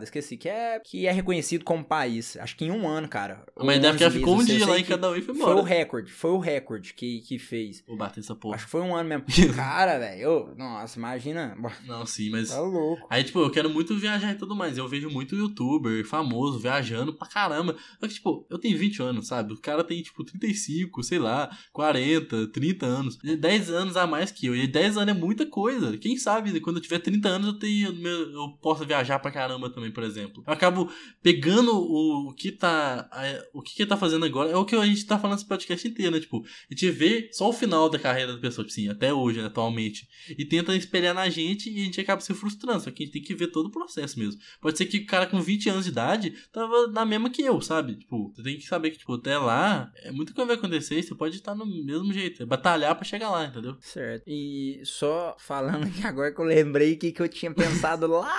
[SPEAKER 1] esqueci, que é, que é reconhecido como país. Acho que em um ano, cara.
[SPEAKER 2] Mas deve
[SPEAKER 1] 11
[SPEAKER 2] que ficou um dia
[SPEAKER 1] sei
[SPEAKER 2] lá em cada um e foi
[SPEAKER 1] Foi o
[SPEAKER 2] embora.
[SPEAKER 1] recorde, foi o recorde que, que fez.
[SPEAKER 2] Vou bater essa porra.
[SPEAKER 1] Acho que foi um ano mesmo. Cara, velho, nossa, imagina.
[SPEAKER 2] Não, sim, mas.
[SPEAKER 1] Tá louco.
[SPEAKER 2] Aí, tipo, eu quero muito viajar e tudo mais. Eu vejo muito youtuber famoso viajando pra caramba. Só que, tipo, eu tenho 20 anos, sabe? O cara tem, tipo, 35, sei lá, 40, 30 anos. Ele é 10 anos a mais que eu. E 10 anos é muita coisa. Quem sabe, quando eu tiver 30 anos, eu tenho. Eu posso viajar pra caramba também, por exemplo. Eu acabo pegando o, que tá. O que, que tá fazendo agora. É o que a gente tá falando nesse podcast inteiro, né? Tipo, a gente vê só o final da carreira da pessoa, tipo assim, até hoje, né, atualmente. E tenta espelhar na gente e a gente acaba se frustrando. Só que a gente tem que ver todo o processo mesmo. Pode ser que o cara com 20 anos de idade tava na mesma que eu, sabe? Tipo, você tem que saber que, tipo, até lá, é muito que vai acontecer e você pode estar no mesmo jeito. É batalhar pra chegar lá, entendeu?
[SPEAKER 1] Certo. E só falando aqui agora que eu lembrei o que, que eu tinha pensado lá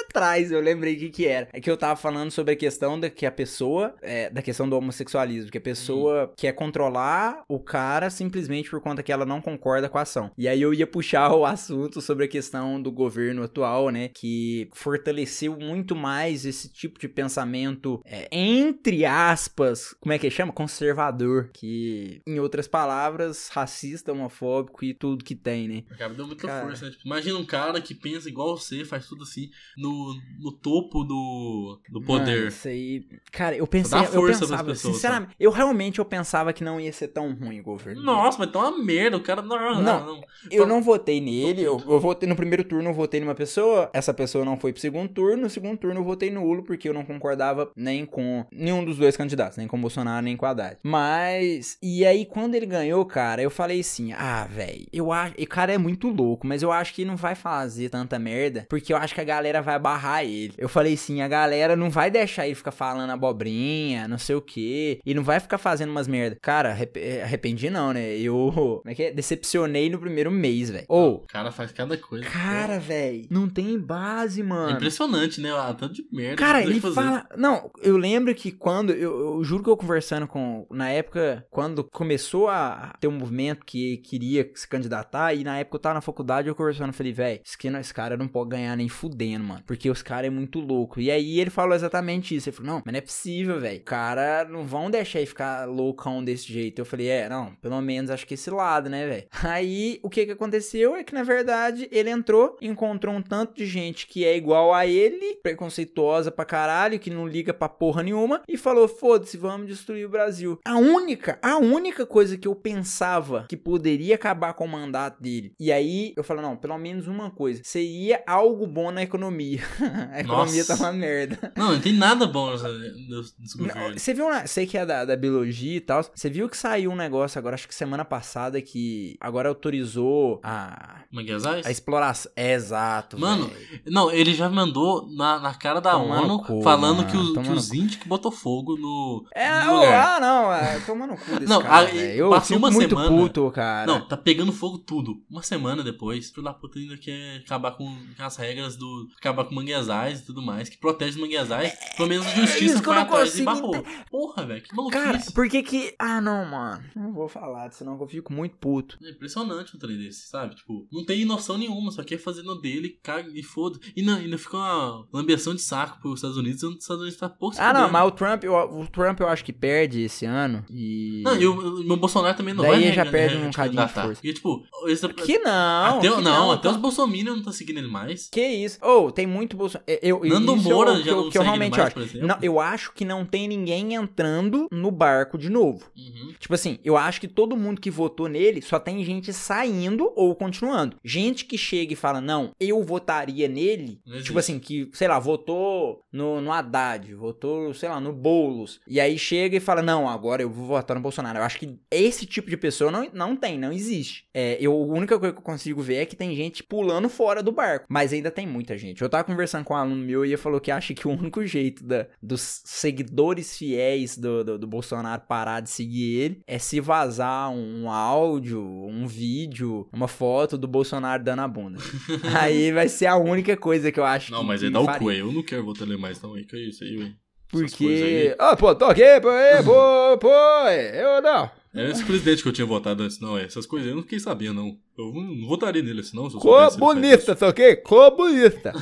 [SPEAKER 1] atrás, eu lembrei o que, que era. É que eu tava falando sobre a questão da que a pessoa, é, da questão do homossexualismo, que a pessoa quer controlar o cara simplesmente por conta que ela não concorda com a ação. E aí eu ia puxar o assunto sobre a questão do governo atual, né, que fortaleceu muito mais esse tipo de pensamento, é, entre aspas, como é que chama? Conservador, que, em outras palavras, racista, homofóbico e tudo que tem, né?
[SPEAKER 2] Acaba dando muita
[SPEAKER 1] Cara.
[SPEAKER 2] força, né? Tipo, imagina um cara que pensa igual você, faz tudo assim, no, no topo do, do
[SPEAKER 1] Mano,
[SPEAKER 2] poder.
[SPEAKER 1] isso aí. Cara, eu pensei,
[SPEAKER 2] dá
[SPEAKER 1] eu
[SPEAKER 2] força pras
[SPEAKER 1] pensava,
[SPEAKER 2] pessoas,
[SPEAKER 1] sinceramente, eu realmente eu pensava que não ia ser tão ruim o governo.
[SPEAKER 2] Nossa, mas tá uma merda, o cara. Não, não,
[SPEAKER 1] Não.
[SPEAKER 2] não.
[SPEAKER 1] Eu não votei nele, eu, eu votei no primeiro turno, eu votei numa pessoa, essa pessoa não foi pro segundo turno, no segundo turno eu votei nulo, porque eu não concordava nem com nenhum dos dois candidatos, nem com o Bolsonaro, nem com a Haddad. Mas, e aí quando ele ganhou, cara, eu falei assim, ah, velho, eu acho, e o cara é muito louco, mas eu acho que não vai fazer tanta merda, porque eu acho que a galera vai barrar ele. Eu falei assim, a galera não vai deixar ele ficar falando abobrinha, não sei o que, e não vai ficar fazendo umas merda. Cara, eh, arrependi não, né? Eu, como é que é? Decepcionei no primeiro mês, velho. Ou,
[SPEAKER 2] O cara faz cada coisa.
[SPEAKER 1] Cara, velho, não tem base,
[SPEAKER 2] É
[SPEAKER 1] mano.
[SPEAKER 2] impressionante, né? Ah, tanto de merda.
[SPEAKER 1] Cara, ele
[SPEAKER 2] fazer.
[SPEAKER 1] fala. Não, eu lembro que quando. Eu, eu juro que eu conversando com. Na época, quando começou a ter um movimento que queria se candidatar, e na época eu tava na faculdade, eu conversando, eu falei, velho, esse cara não pode ganhar nem fudendo, mano. Porque os caras é muito louco. E aí ele falou exatamente isso. Ele falou, não, mas não é possível, velho. Cara não vão deixar ele ficar loucão desse jeito. Eu falei, é, não, pelo menos acho que esse lado, né, velho? Aí o que que aconteceu é que, na verdade, ele entrou, encontrou um tanto de gente que é igual a ele, preconceituosa pra caralho, que não liga pra porra nenhuma, e falou: foda-se, vamos destruir o Brasil. A única, a única coisa que eu pensava que poderia acabar com o mandato dele. E aí eu falei: não, pelo menos uma coisa. Seria algo bom na economia. a economia
[SPEAKER 2] Nossa.
[SPEAKER 1] tá uma merda.
[SPEAKER 2] Não, não tem nada bom nesse governo.
[SPEAKER 1] Você viu, né? sei que é da, da biologia e tal. Você viu que saiu um negócio agora, acho que semana passada, que agora autorizou a,
[SPEAKER 2] Manguezais?
[SPEAKER 1] a exploração. É, exato.
[SPEAKER 2] Mano,
[SPEAKER 1] velho.
[SPEAKER 2] Não, ele já mandou na, na cara da
[SPEAKER 1] Tomar no
[SPEAKER 2] ONU
[SPEAKER 1] cu,
[SPEAKER 2] falando
[SPEAKER 1] mano,
[SPEAKER 2] que, os-
[SPEAKER 1] tomar
[SPEAKER 2] que os índios que botou fogo no,
[SPEAKER 1] É,
[SPEAKER 2] no
[SPEAKER 1] ah, não, é, toma no cu desse
[SPEAKER 2] Não,
[SPEAKER 1] cara, velho. Eu
[SPEAKER 2] passou uma
[SPEAKER 1] muito
[SPEAKER 2] semana.
[SPEAKER 1] puto, cara.
[SPEAKER 2] Não, tá pegando fogo tudo. Uma semana depois, filho da puta ainda quer acabar com as regras do. acabar com manguezais e tudo mais, que protege os manguezais. Pelo menos a
[SPEAKER 1] é
[SPEAKER 2] justiça foi
[SPEAKER 1] não
[SPEAKER 2] atrás e barrou. Porra, velho, que maluquice.
[SPEAKER 1] Cara, por que que... Ah, não, mano. Não vou falar, senão eu fico muito puto.
[SPEAKER 2] É impressionante um trem desse, sabe? Tipo, não tem noção nenhuma, só quer fazer no dele, caga e foda. E não, ainda fica uma lambeção de saco pros Estados Unidos, onde os Estados Unidos tá se
[SPEAKER 1] Ah, não, mas o Trump, eu, o Trump eu acho que perde esse ano. E...
[SPEAKER 2] Não, e o, o meu Bolsonaro também não
[SPEAKER 1] Daí
[SPEAKER 2] vai
[SPEAKER 1] já
[SPEAKER 2] re-
[SPEAKER 1] perde um bocadinho de força.
[SPEAKER 2] Porque, tipo, esse,
[SPEAKER 1] Que não,
[SPEAKER 2] até,
[SPEAKER 1] que
[SPEAKER 2] não,
[SPEAKER 1] não,
[SPEAKER 2] até
[SPEAKER 1] tá-
[SPEAKER 2] os bolsominions não tá seguindo ele mais.
[SPEAKER 1] Que isso? Ou, tem muito muito Bolsonaro. Eu,
[SPEAKER 2] Nando
[SPEAKER 1] isso
[SPEAKER 2] Moura
[SPEAKER 1] é o que, eu- que eu realmente acho. Não, eu acho que não tem ninguém entrando no barco de novo.
[SPEAKER 2] Uhum.
[SPEAKER 1] Tipo assim, eu acho que todo mundo que votou nele só tem gente saindo ou continuando. Gente que chega e fala, não, eu votaria nele. Tipo assim, que, sei lá, votou no, no Haddad, votou, sei lá, no Boulos. E aí chega e fala, não, agora eu vou votar no Bolsonaro. Eu acho que esse tipo de pessoa não, não tem, não existe. É, eu, a única coisa que eu consigo ver é que tem gente pulando fora do barco. Mas ainda tem muita gente. Eu tava conversando com um aluno meu e ele falou que acha que o único jeito da, dos seguidores fiéis do, do, do Bolsonaro parar de seguir ele é se vazar um áudio, um vídeo, uma foto do Bolsonaro dando a bunda. aí vai ser a única coisa que eu acho
[SPEAKER 2] Não,
[SPEAKER 1] que
[SPEAKER 2] mas aí dá o cu. Eu não quero votar mais, não. aí, Que é isso aí, coisas
[SPEAKER 1] Porque. Ah, pô, tô aqui, pô, pô, pô, eu não.
[SPEAKER 2] É esse presidente que eu tinha votado antes, não. é. Essas coisas eu não fiquei sabendo, não. Eu não, votaria nele assim, não. Ele
[SPEAKER 1] Comunista, tá ok? Comunista.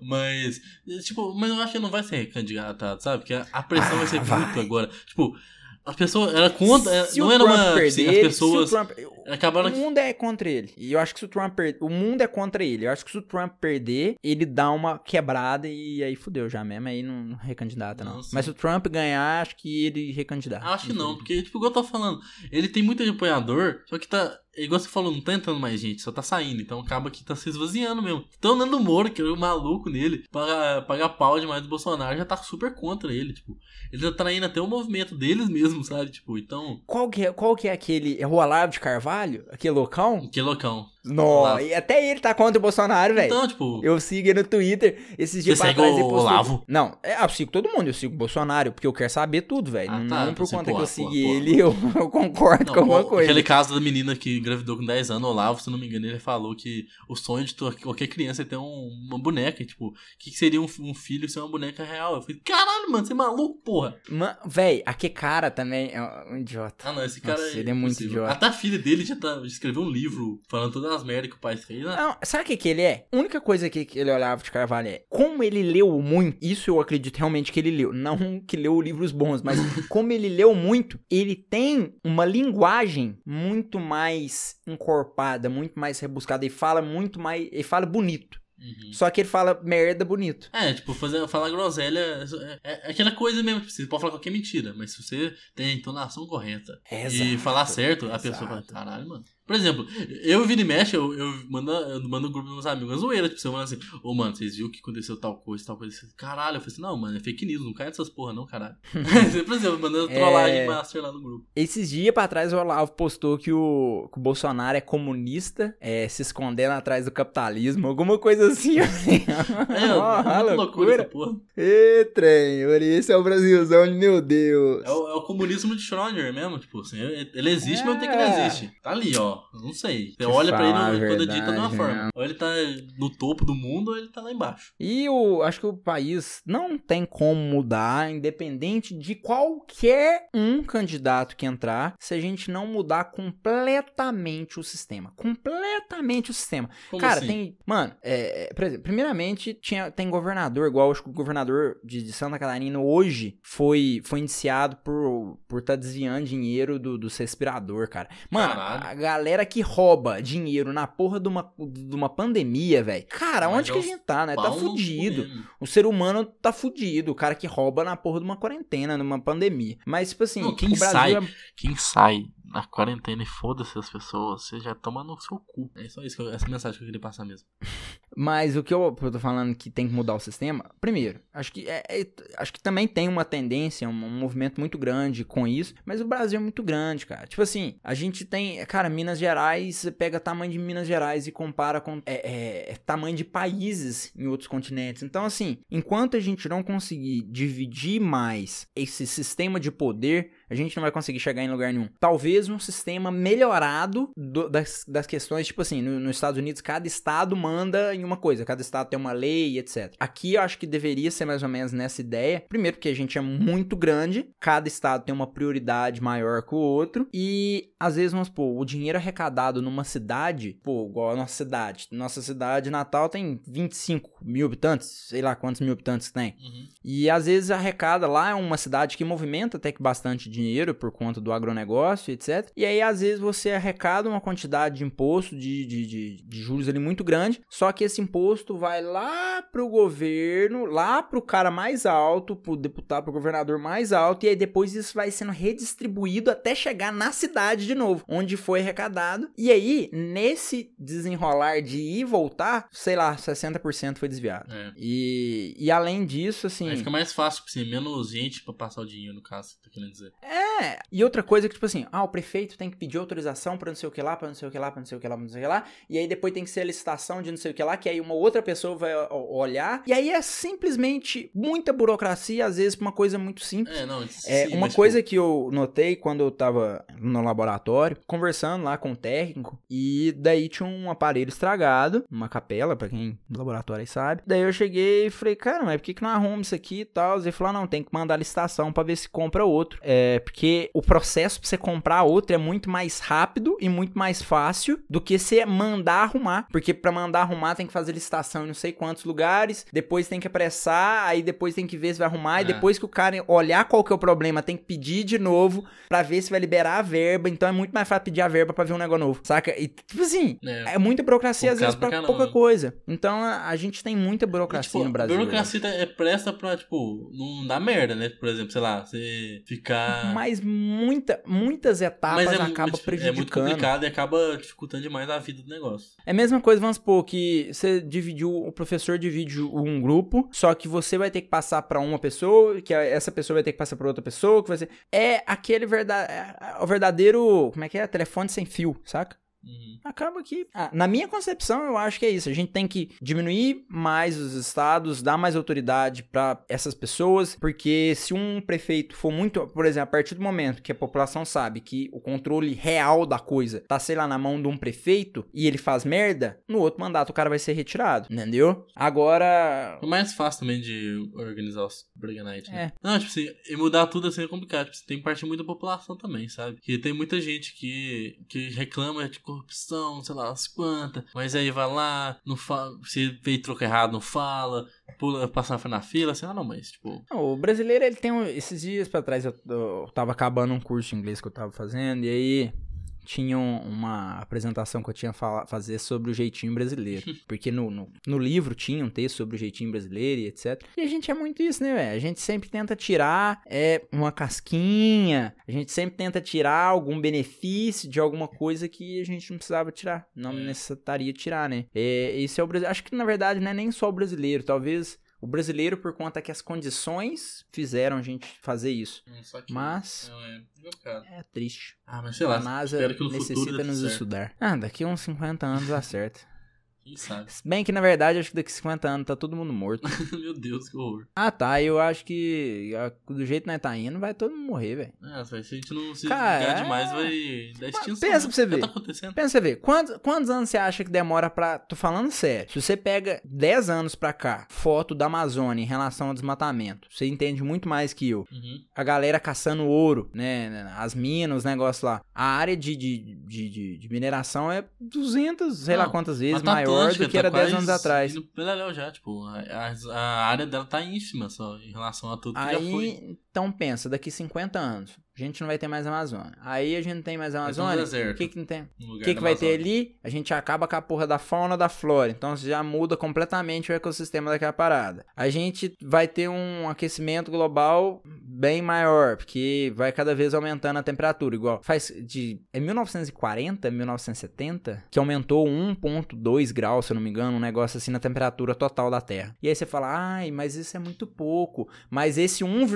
[SPEAKER 2] Mas, tipo, mas eu acho que não vai ser recandidatado, sabe? Porque a, a pressão vai ser
[SPEAKER 1] Ah, vai.
[SPEAKER 2] muito agora. Tipo, as pessoas. Era contra.
[SPEAKER 1] Se
[SPEAKER 2] não
[SPEAKER 1] o
[SPEAKER 2] era
[SPEAKER 1] Trump
[SPEAKER 2] uma.
[SPEAKER 1] perder,
[SPEAKER 2] assim, as
[SPEAKER 1] se o
[SPEAKER 2] pessoas
[SPEAKER 1] Trump-
[SPEAKER 2] acabaram.
[SPEAKER 1] O mundo é contra ele. E eu acho que se o Trump perder. O mundo é contra ele. Eu acho que se o Trump perder, ele dá uma quebrada e aí fudeu já mesmo. Aí não, não recandidata, não.
[SPEAKER 2] Não.
[SPEAKER 1] Mas se o Trump ganhar, acho que ele recandidata.
[SPEAKER 2] Acho que não, porque, tipo, igual eu tô falando, ele tem muito apoiador, só que tá. Igual você falou, não tá entrando mais gente, só tá saindo. Então acaba que tá se esvaziando mesmo. Então o Nando Moro, que era o maluco nele, pagar, pagar pau demais do Bolsonaro, já tá super contra ele, tipo. Ele tá traindo até o movimento deles mesmo, sabe? Tipo, então.
[SPEAKER 1] Qual que, é, qual que é aquele. É o Olavo de Carvalho? Aquele loucão?
[SPEAKER 2] Que loucão.
[SPEAKER 1] Não,
[SPEAKER 2] Olavo.
[SPEAKER 1] e até ele tá contra o Bolsonaro, velho.
[SPEAKER 2] Então, tipo.
[SPEAKER 1] Eu sigo ele no Twitter. Esses dias
[SPEAKER 2] Você
[SPEAKER 1] pra
[SPEAKER 2] segue
[SPEAKER 1] trás
[SPEAKER 2] o
[SPEAKER 1] ele postou.
[SPEAKER 2] Olavo?
[SPEAKER 1] Não, é, eu sigo todo mundo. Eu sigo o Bolsonaro, porque eu quero saber tudo, velho.
[SPEAKER 2] Ah,
[SPEAKER 1] não
[SPEAKER 2] tá,
[SPEAKER 1] não por
[SPEAKER 2] assim,
[SPEAKER 1] conta que eu
[SPEAKER 2] porra.
[SPEAKER 1] ele, eu, eu concordo
[SPEAKER 2] Não,
[SPEAKER 1] com alguma coisa.
[SPEAKER 2] Aquele caso da menina que engravidou com 10 anos, Olavo, se não me engano, ele falou que o sonho de qualquer criança é ter um- uma boneca. Tipo, o que, que seria um, um filho ser uma boneca real? Eu falei, caralho, mano, você é maluco, porra.
[SPEAKER 1] Man, véi, aquele cara também é um idiota.
[SPEAKER 2] Ah, não, esse cara
[SPEAKER 1] Nossa, ele é muito
[SPEAKER 2] impossível.
[SPEAKER 1] idiota.
[SPEAKER 2] Até a filha dele já, tá, já escreveu um livro falando todas as merdas que o pai fez. né?
[SPEAKER 1] Não, sabe o que, que ele é? A única coisa que, que ele olhava de Carvalho é como ele leu muito. Isso eu acredito realmente que ele leu. Não que leu livros bons, mas como ele leu muito, ele tem uma linguagem muito mais encorpada, muito mais rebuscada. E fala muito mais. Ele fala bonito.
[SPEAKER 2] Uhum.
[SPEAKER 1] Só que ele fala merda bonito.
[SPEAKER 2] É, tipo, fazer, falar groselha é, é aquela coisa mesmo, tipo, você pode falar qualquer mentira, mas se você tem a entonação correta e
[SPEAKER 1] Exato,
[SPEAKER 2] falar certo, a pessoa fala,
[SPEAKER 1] exato.
[SPEAKER 2] caralho, mano. Por exemplo, eu e mexe, eu, eu, mando, eu mando no grupo dos meus amigos, uma zoeira, tipo, você manda assim, ô mano, vocês viram que aconteceu tal coisa, tal coisa, caralho, eu falei assim, não, mano, é fake news, não cai nessas porra não, caralho. Por exemplo, mandando trollagem
[SPEAKER 1] É.
[SPEAKER 2] master lá no grupo.
[SPEAKER 1] Esses dias pra trás o Olavo postou que o, que o Bolsonaro é comunista, é, se escondendo atrás do capitalismo, alguma coisa assim.
[SPEAKER 2] É,
[SPEAKER 1] Ó,
[SPEAKER 2] é loucura porra.
[SPEAKER 1] Ê, trem, esse é o Brasilzão meu Deus.
[SPEAKER 2] É o, é o comunismo de Schrödinger mesmo, tipo, assim, ele existe, mas não tem que ele
[SPEAKER 1] É.
[SPEAKER 2] existe. Tá ali, ó, eu não sei. Você olha pra ele quando edita de uma forma.
[SPEAKER 1] né?
[SPEAKER 2] Ou ele tá no topo do mundo, ou ele tá lá embaixo.
[SPEAKER 1] E o, acho que o país não tem como mudar, independente de qualquer um candidato que entrar, se a gente não mudar completamente o sistema. Completamente o sistema.
[SPEAKER 2] Como
[SPEAKER 1] Cara,
[SPEAKER 2] assim?
[SPEAKER 1] tem. Mano, é, é, por exemplo, primeiramente, tinha, tem governador, igual acho que o governador de, de Santa Catarina hoje foi, foi indiciado por estar por tá desviando dinheiro do, dos respirador, cara. Mano,
[SPEAKER 2] Caralho.
[SPEAKER 1] a galera que rouba dinheiro na porra de uma, de uma pandemia, velho. Cara,
[SPEAKER 2] Mas
[SPEAKER 1] onde
[SPEAKER 2] é
[SPEAKER 1] que a
[SPEAKER 2] os
[SPEAKER 1] gente tá, né? Tá fudido. O ser humano tá fudido. O cara que rouba na porra de uma quarentena, numa pandemia. Mas, tipo assim,
[SPEAKER 2] Não, quem
[SPEAKER 1] o Brasil é
[SPEAKER 2] Quem sai na quarentena e foda-se as pessoas, você já toma no seu cu. É só isso, que eu- essa mensagem que eu queria passar mesmo.
[SPEAKER 1] Mas o que eu, eu tô falando que tem que mudar o sistema, primeiro, acho que é, é- acho que também tem uma tendência, um, um movimento muito grande com isso, mas o Brasil é muito grande, cara. Tipo assim, a gente tem, cara, Minas Gerais, você pega tamanho de Minas Gerais e compara com é, é, é tamanho de países em outros continentes. Então, assim, enquanto a gente não conseguir dividir mais esse sistema de poder, a gente não vai conseguir chegar em lugar nenhum. Talvez um sistema melhorado do- das, das questões, tipo assim, no- nos Estados Unidos, cada estado manda em uma coisa, cada estado tem uma lei, etc. Aqui eu acho que deveria ser mais ou menos nessa ideia. Primeiro, porque a gente é muito grande, cada estado tem uma prioridade maior que o outro, e às vezes, vamos supor, o dinheiro arrecadado numa cidade, pô, igual a nossa cidade. Nossa cidade natal tem 25 mil habitantes, sei lá quantos mil habitantes tem.
[SPEAKER 2] Uhum.
[SPEAKER 1] E às vezes arrecada lá é uma cidade que movimenta até que bastante dinheiro dinheiro por conta do agronegócio, etc. E aí, às vezes, você arrecada uma quantidade de imposto de, de, de, de juros ali muito grande, só que esse imposto vai lá pro governo, lá pro cara mais alto, pro deputado, pro governador mais alto, e aí depois isso vai sendo redistribuído até chegar na cidade de novo, onde foi arrecadado. E aí, nesse desenrolar de ir e voltar, sei lá, 60% foi desviado.
[SPEAKER 2] É.
[SPEAKER 1] E, e além disso, assim.
[SPEAKER 2] Aí fica mais fácil, assim, menos gente pra passar o dinheiro, no caso, tá querendo dizer.
[SPEAKER 1] É, e outra coisa que, tipo assim, ah, o prefeito tem que pedir autorização pra não sei o que lá, pra não sei o que lá, pra não sei o que lá, pra não sei o que lá, e aí depois tem que ser a licitação de não sei o que lá, que aí uma outra pessoa vai olhar, e aí é simplesmente muita burocracia, às vezes, pra uma coisa muito simples.
[SPEAKER 2] É, não,
[SPEAKER 1] É,
[SPEAKER 2] sim,
[SPEAKER 1] uma
[SPEAKER 2] mas,
[SPEAKER 1] coisa que eu notei quando eu tava no laboratório, conversando lá com o técnico, e daí tinha um aparelho estragado, uma capela, pra quem do laboratório aí sabe. Daí eu cheguei e falei, cara, mas por que, que não arruma isso aqui e tal? Ele falou, ah, não, tem que mandar a licitação pra ver se compra outro. É, porque o processo pra você comprar outro é muito mais rápido e muito mais fácil do que você mandar arrumar. Porque pra mandar arrumar tem que fazer licitação em não sei quantos lugares, depois tem que apressar, aí depois tem que ver se vai arrumar, e
[SPEAKER 2] É.
[SPEAKER 1] depois que o cara olhar qual que é o problema, tem que pedir de novo pra ver se vai liberar a verba. Então é muito mais fácil pedir a verba pra ver um negócio novo, saca? E tipo assim,
[SPEAKER 2] É.
[SPEAKER 1] é muita burocracia às vezes pra pouca coisa. Então a, a gente tem muita burocracia
[SPEAKER 2] E, tipo,
[SPEAKER 1] no Brasil.
[SPEAKER 2] A burocracia é presta pra, tipo, não dar merda, né? Por exemplo, sei lá, você ficar.
[SPEAKER 1] Mas muita, muitas etapas
[SPEAKER 2] Mas é,
[SPEAKER 1] acaba
[SPEAKER 2] é, tipo,
[SPEAKER 1] prejudicando.
[SPEAKER 2] é muito complicado e acaba dificultando demais a vida do negócio.
[SPEAKER 1] É a mesma coisa, vamos supor, que você dividiu, o professor divide um grupo, só que você vai ter que passar pra uma pessoa, que essa pessoa vai ter que passar pra outra pessoa, que vai ser... É aquele verdade, é o verdadeiro, como é que é? Telefone sem fio, saca?
[SPEAKER 2] Uhum.
[SPEAKER 1] Acaba que, ah, na minha concepção, eu acho que é isso. A gente tem que diminuir mais os estados, dar mais autoridade pra essas pessoas, porque se um prefeito for muito, por exemplo, a partir do momento que a população sabe que o controle real da coisa tá, sei lá, na mão de um prefeito e ele faz merda, no outro mandato o cara vai ser retirado, entendeu? Agora,
[SPEAKER 2] É mais fácil também de organizar os Brega Night. Né?
[SPEAKER 1] É.
[SPEAKER 2] Não, tipo assim, e mudar tudo assim é complicado. Tipo, tem parte muito da população também, sabe? Que tem muita gente que, que reclama de corrupção, sei lá, as quantas. Mas aí vai lá, não fala. Se veio troco errado, não fala. Pula, passa na fila, assim, ah, não, mas, tipo.
[SPEAKER 1] Não, o brasileiro, ele tem um, esses dias pra trás eu, eu tava acabando um curso de inglês que eu tava fazendo e aí tinha um- uma apresentação que eu tinha fala, fazer sobre o jeitinho brasileiro. Porque no, no, no livro tinha um texto sobre o jeitinho brasileiro e etc. E a gente é muito isso, né, velho? A gente sempre tenta tirar é, uma casquinha, a gente sempre tenta tirar algum benefício de alguma coisa que a gente não precisava tirar. Não
[SPEAKER 2] É.
[SPEAKER 1] necessitaria tirar, né? É, esse é o Brasil. Acho que na verdade não é nem só o brasileiro, talvez. O brasileiro, por conta que as condições fizeram a gente fazer isso.
[SPEAKER 2] hum, que.
[SPEAKER 1] Mas
[SPEAKER 2] é
[SPEAKER 1] é triste.
[SPEAKER 2] Ah, mas sei lá.
[SPEAKER 1] a NASA necessita nos estudar. Ah, daqui uns 50 anos dá certo.
[SPEAKER 2] Quem sabe?
[SPEAKER 1] Se bem que, na verdade, acho que daqui 50 anos tá todo mundo morto.
[SPEAKER 2] Meu Deus, que horror.
[SPEAKER 1] ah, tá. Eu acho que ah, do jeito que nós tá indo, vai todo mundo morrer, velho.
[SPEAKER 2] É, se a gente não se
[SPEAKER 1] Cara,
[SPEAKER 2] ligar demais,
[SPEAKER 1] é.
[SPEAKER 2] vai dar extinção.
[SPEAKER 1] pensa
[SPEAKER 2] né?
[SPEAKER 1] pra você
[SPEAKER 2] Já
[SPEAKER 1] ver.
[SPEAKER 2] tá acontecendo.
[SPEAKER 1] Pensa você ver, quantos, quantos anos você acha que demora pra. Tô falando sério. Se você pega 10 anos pra cá, foto da Amazônia em relação ao desmatamento, você entende muito mais que eu.
[SPEAKER 2] Uhum.
[SPEAKER 1] a galera caçando ouro, né? As minas, os negócios lá. A área de, de, de, de, de mineração é 200, sei lá
[SPEAKER 2] Não,
[SPEAKER 1] quantas vezes
[SPEAKER 2] Mata
[SPEAKER 1] maior
[SPEAKER 2] Atlântica
[SPEAKER 1] do que
[SPEAKER 2] tá
[SPEAKER 1] era 10
[SPEAKER 2] quase
[SPEAKER 1] anos atrás.
[SPEAKER 2] indo já, tipo, a, a- área dela tá ínfima só em relação a tudo que já foi.
[SPEAKER 1] Então pensa, daqui 50 anos, a gente não vai ter mais Amazônia. Aí a gente não tem mais Amazônia. O que que não tem? O que, que vai ter ali? A gente acaba com a porra da fauna da flora. Então já muda completamente o ecossistema daquela parada. A gente vai ter um aquecimento global bem maior, porque vai cada vez aumentando a temperatura. Igual faz de. É 1940, 1970, que aumentou 1,2 graus, se eu não me engano, um negócio assim na temperatura total da Terra. E aí você fala, ai, mas isso é muito pouco. Mas esse 1,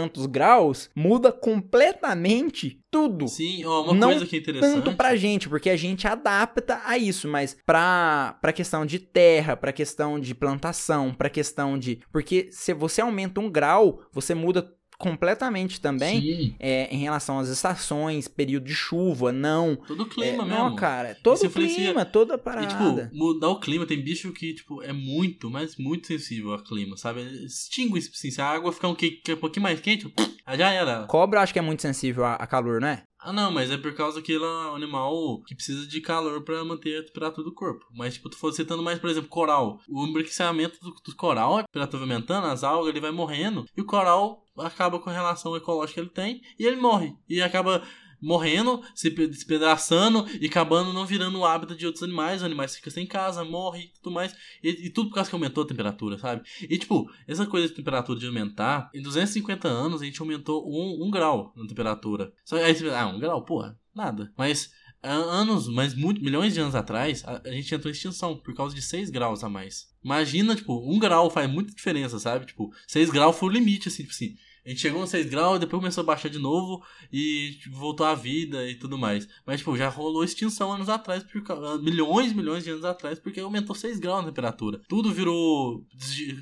[SPEAKER 1] tantos graus muda completamente tudo
[SPEAKER 2] Sim, uma
[SPEAKER 1] Não
[SPEAKER 2] coisa que é interessante.
[SPEAKER 1] tanto pra gente, porque a gente adapta a isso, mas pra, pra questão de terra, pra questão de plantação, pra questão de. Porque se você aumenta um grau, você muda completamente também é, em relação às estações, período de chuva, não.
[SPEAKER 2] todo o
[SPEAKER 1] É,
[SPEAKER 2] clima mesmo.
[SPEAKER 1] não, cara, todo o clima, toda a
[SPEAKER 2] E,
[SPEAKER 1] parada.
[SPEAKER 2] tipo, mudar o clima, tem bicho que, tipo, é muito, mas muito sensível ao clima, sabe? Extingue, assim, se a água ficar um, que, é um pouquinho mais quente, já era.
[SPEAKER 1] Cobra acho que é muito sensível a, a calor, não é?
[SPEAKER 2] Ah, não, mas é por causa que ele é um animal que precisa de calor pra manter a temperatura do corpo. Mas, tipo, tu for citando mais, por exemplo, coral. O embranquecimento do, do coral, a temperatura aumentando, as algas, ele vai morrendo. E o coral acaba com a relação ecológica que ele tem e ele morre. E acaba morrendo, se despedaçando e acabando não virando o hábito de outros animais. Os animais ficam sem casa, morrem e tudo mais. E, e, tudo por causa que aumentou a temperatura, sabe? E tipo, essa coisa de temperatura de aumentar, em 250 anos a gente aumentou um, um grau na temperatura. Só aí você ah, um grau, porra, nada. Mas anos, mas muito, milhões de anos atrás, a, a, gente entrou em extinção por causa de 6 graus a mais. Imagina, tipo, um grau faz muita diferença, sabe? Tipo, 6 graus foi o limite, assim, tipo assim. A gente chegou nos 6 graus, depois começou a baixar de novo e tipo, voltou à vida e tudo mais. Mas, tipo, já rolou extinção anos atrás, por, milhões e milhões de anos atrás, porque aumentou 6 graus a temperatura. Tudo virou.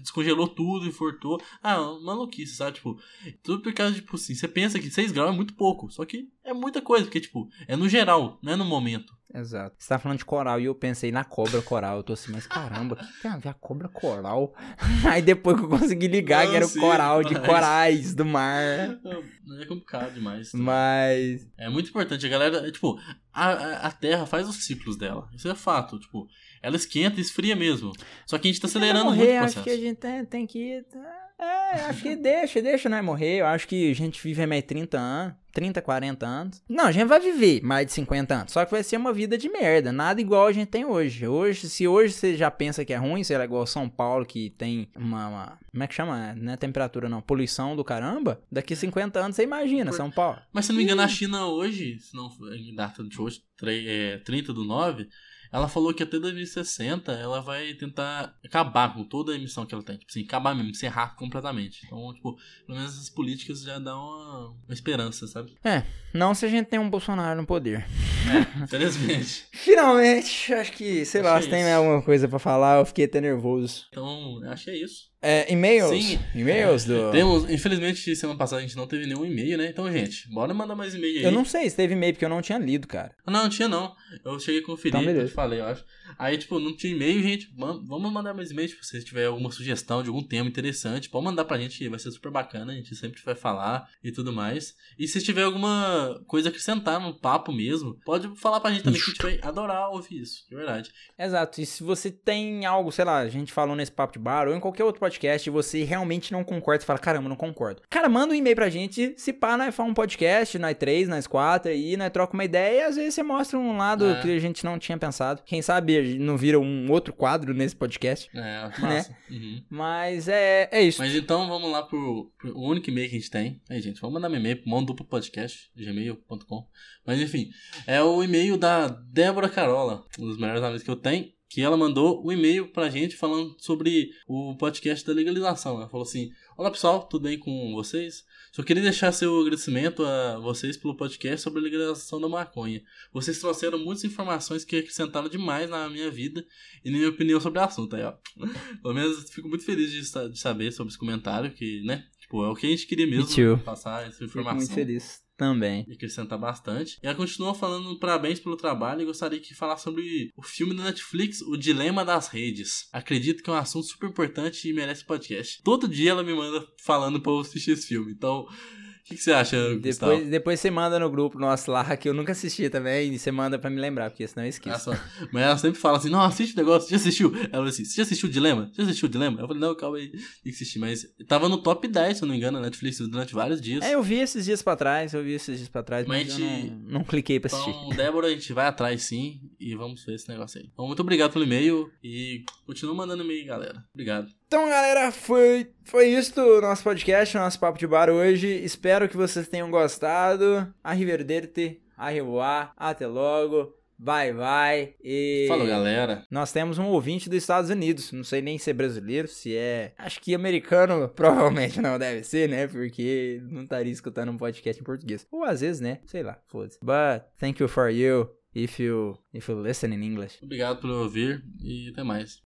[SPEAKER 2] descongelou tudo e fortou. Ah, maluquice, sabe? Tipo, tudo por causa, tipo assim, você pensa que 6 graus é muito pouco, só que é muita coisa, porque, tipo, é no geral, não é no momento.
[SPEAKER 1] Exato. Você tá falando de coral e eu pensei na cobra coral. Eu tô assim, mas caramba, o que tem a ver a cobra coral? Aí depois que eu consegui ligar Não, que era o sim, coral mas... de corais do mar.
[SPEAKER 2] É complicado demais.
[SPEAKER 1] Tá? Mas.
[SPEAKER 2] É muito importante. A galera, é, tipo, a, a Terra faz os ciclos dela. Isso é fato. Tipo, ela esquenta e esfria mesmo. Só que a gente tá acelerando morrer, muito o processo.
[SPEAKER 1] Acho que a gente tem, tem que. É, acho que deixa, deixa nós morrer. Eu acho que a gente vive mais 30 anos. 30, 40 anos. Não, a gente vai viver mais de 50 anos. Só que vai ser uma vida de merda. Nada igual a gente tem hoje. Hoje, se hoje você já pensa que é ruim, sei lá, igual São Paulo, que tem uma. uma como é que chama? Não é temperatura, não. Poluição do caramba. Daqui 50 anos você imagina, São Paulo.
[SPEAKER 2] Mas se não me engano, a China hoje, se não em data de hoje, 30 do 9 ela falou que até 2060 ela vai tentar acabar com toda a emissão que ela tem. Tipo assim, acabar mesmo, encerrar completamente. Então, tipo, pelo menos essas políticas já dão uma, uma esperança, sabe?
[SPEAKER 1] É, não se a gente tem um Bolsonaro no poder.
[SPEAKER 2] É, infelizmente.
[SPEAKER 1] Finalmente, acho que, sei acho lá, se tem alguma coisa para falar, eu fiquei até nervoso.
[SPEAKER 2] Então, acho que é isso.
[SPEAKER 1] É, e-mails? Sim. E-mails do...
[SPEAKER 2] Temos, infelizmente, semana passada a gente não teve nenhum e-mail, né? Então, gente, bora mandar mais e-mail aí.
[SPEAKER 1] Eu não sei se teve e-mail, porque eu não tinha lido, cara.
[SPEAKER 2] Não, não tinha não. Eu cheguei a conferir, então, eu te falei, eu acho. Aí, tipo, não tinha e-mail, gente, vamos mandar mais e-mail, tipo, se tiver alguma sugestão de algum tema interessante, pode mandar pra gente, vai ser super bacana, a gente sempre vai falar e tudo mais. E se tiver alguma coisa a acrescentar no papo mesmo, pode falar pra gente também, que a gente vai adorar ouvir isso, de verdade.
[SPEAKER 1] Exato, e se você tem algo, sei lá, a gente falou nesse papo de bar ou em qualquer outro podcast e você realmente não concorda, você fala, caramba, não concordo. Cara, manda um e-mail pra gente, se pá, nós faz um podcast, nós três, nós quatro, e nós troca uma ideia e às vezes você mostra um lado é. que a gente não tinha pensado. Quem sabe não vira um outro quadro nesse podcast.
[SPEAKER 2] É, né? massa.
[SPEAKER 1] Né? Uhum. Mas é, é isso.
[SPEAKER 2] Mas então vamos lá pro, pro o único e-mail que a gente tem. Aí, gente, vamos mandar um e-mail pro mão duplo podcast, gmail.com. Mas enfim, é o e-mail da Débora Carola, um dos melhores amigos que eu tenho que ela mandou um e-mail pra gente falando sobre o podcast da legalização. Ela falou assim: Olá pessoal, tudo bem com vocês? Só queria deixar seu agradecimento a vocês pelo podcast sobre a legalização da maconha. Vocês trouxeram muitas informações que acrescentaram demais na minha vida e na minha opinião sobre o assunto. Aí, ó. Pelo menos fico muito feliz de, de saber sobre esse comentário, que, né? Tipo, é o que a gente queria mesmo passar essa informação.
[SPEAKER 1] Fico muito feliz. Também.
[SPEAKER 2] E acrescentar bastante. E ela continua falando parabéns pelo trabalho e gostaria que falar sobre o filme da Netflix, O Dilema das Redes. Acredito que é um assunto super importante e merece podcast. Todo dia ela me manda falando pra eu assistir esse filme. Então, que, que, você acha, Gustavo?
[SPEAKER 1] Depois, depois você manda no grupo nosso lá, que eu nunca assisti também, e você manda pra me lembrar, porque senão eu esqueço.
[SPEAKER 2] Nossa, mas ela sempre fala assim, não, assiste o negócio, já assistiu? Ela falou assim, você já assistiu o Dilema? Já assistiu o Dilema? Eu falei, não, calma aí, tem que assistir, mas tava no top 10, se eu não me engano, na Netflix durante vários dias.
[SPEAKER 1] É, eu vi esses dias pra trás, eu vi esses dias pra trás, mas, mas gente... não, não, cliquei pra assistir.
[SPEAKER 2] Então, Débora, a gente vai atrás sim, e vamos ver esse negócio aí. Então, muito obrigado pelo e-mail, e continua mandando e-mail, galera. Obrigado.
[SPEAKER 1] Então, galera, foi, foi isso o nosso podcast, o nosso papo de bar hoje. Espero que vocês tenham gostado. Arrivederci, arrivoar, até logo. Bye, bye. E.
[SPEAKER 2] Falou, galera.
[SPEAKER 1] Nós temos um ouvinte dos Estados Unidos. Não sei nem se é brasileiro, se é. Acho que americano, provavelmente não deve ser, né? Porque não estaria escutando um podcast em português. Ou às vezes, né? Sei lá, foda-se. But thank you for you if you if you listen in English.
[SPEAKER 2] Obrigado por ouvir e até mais.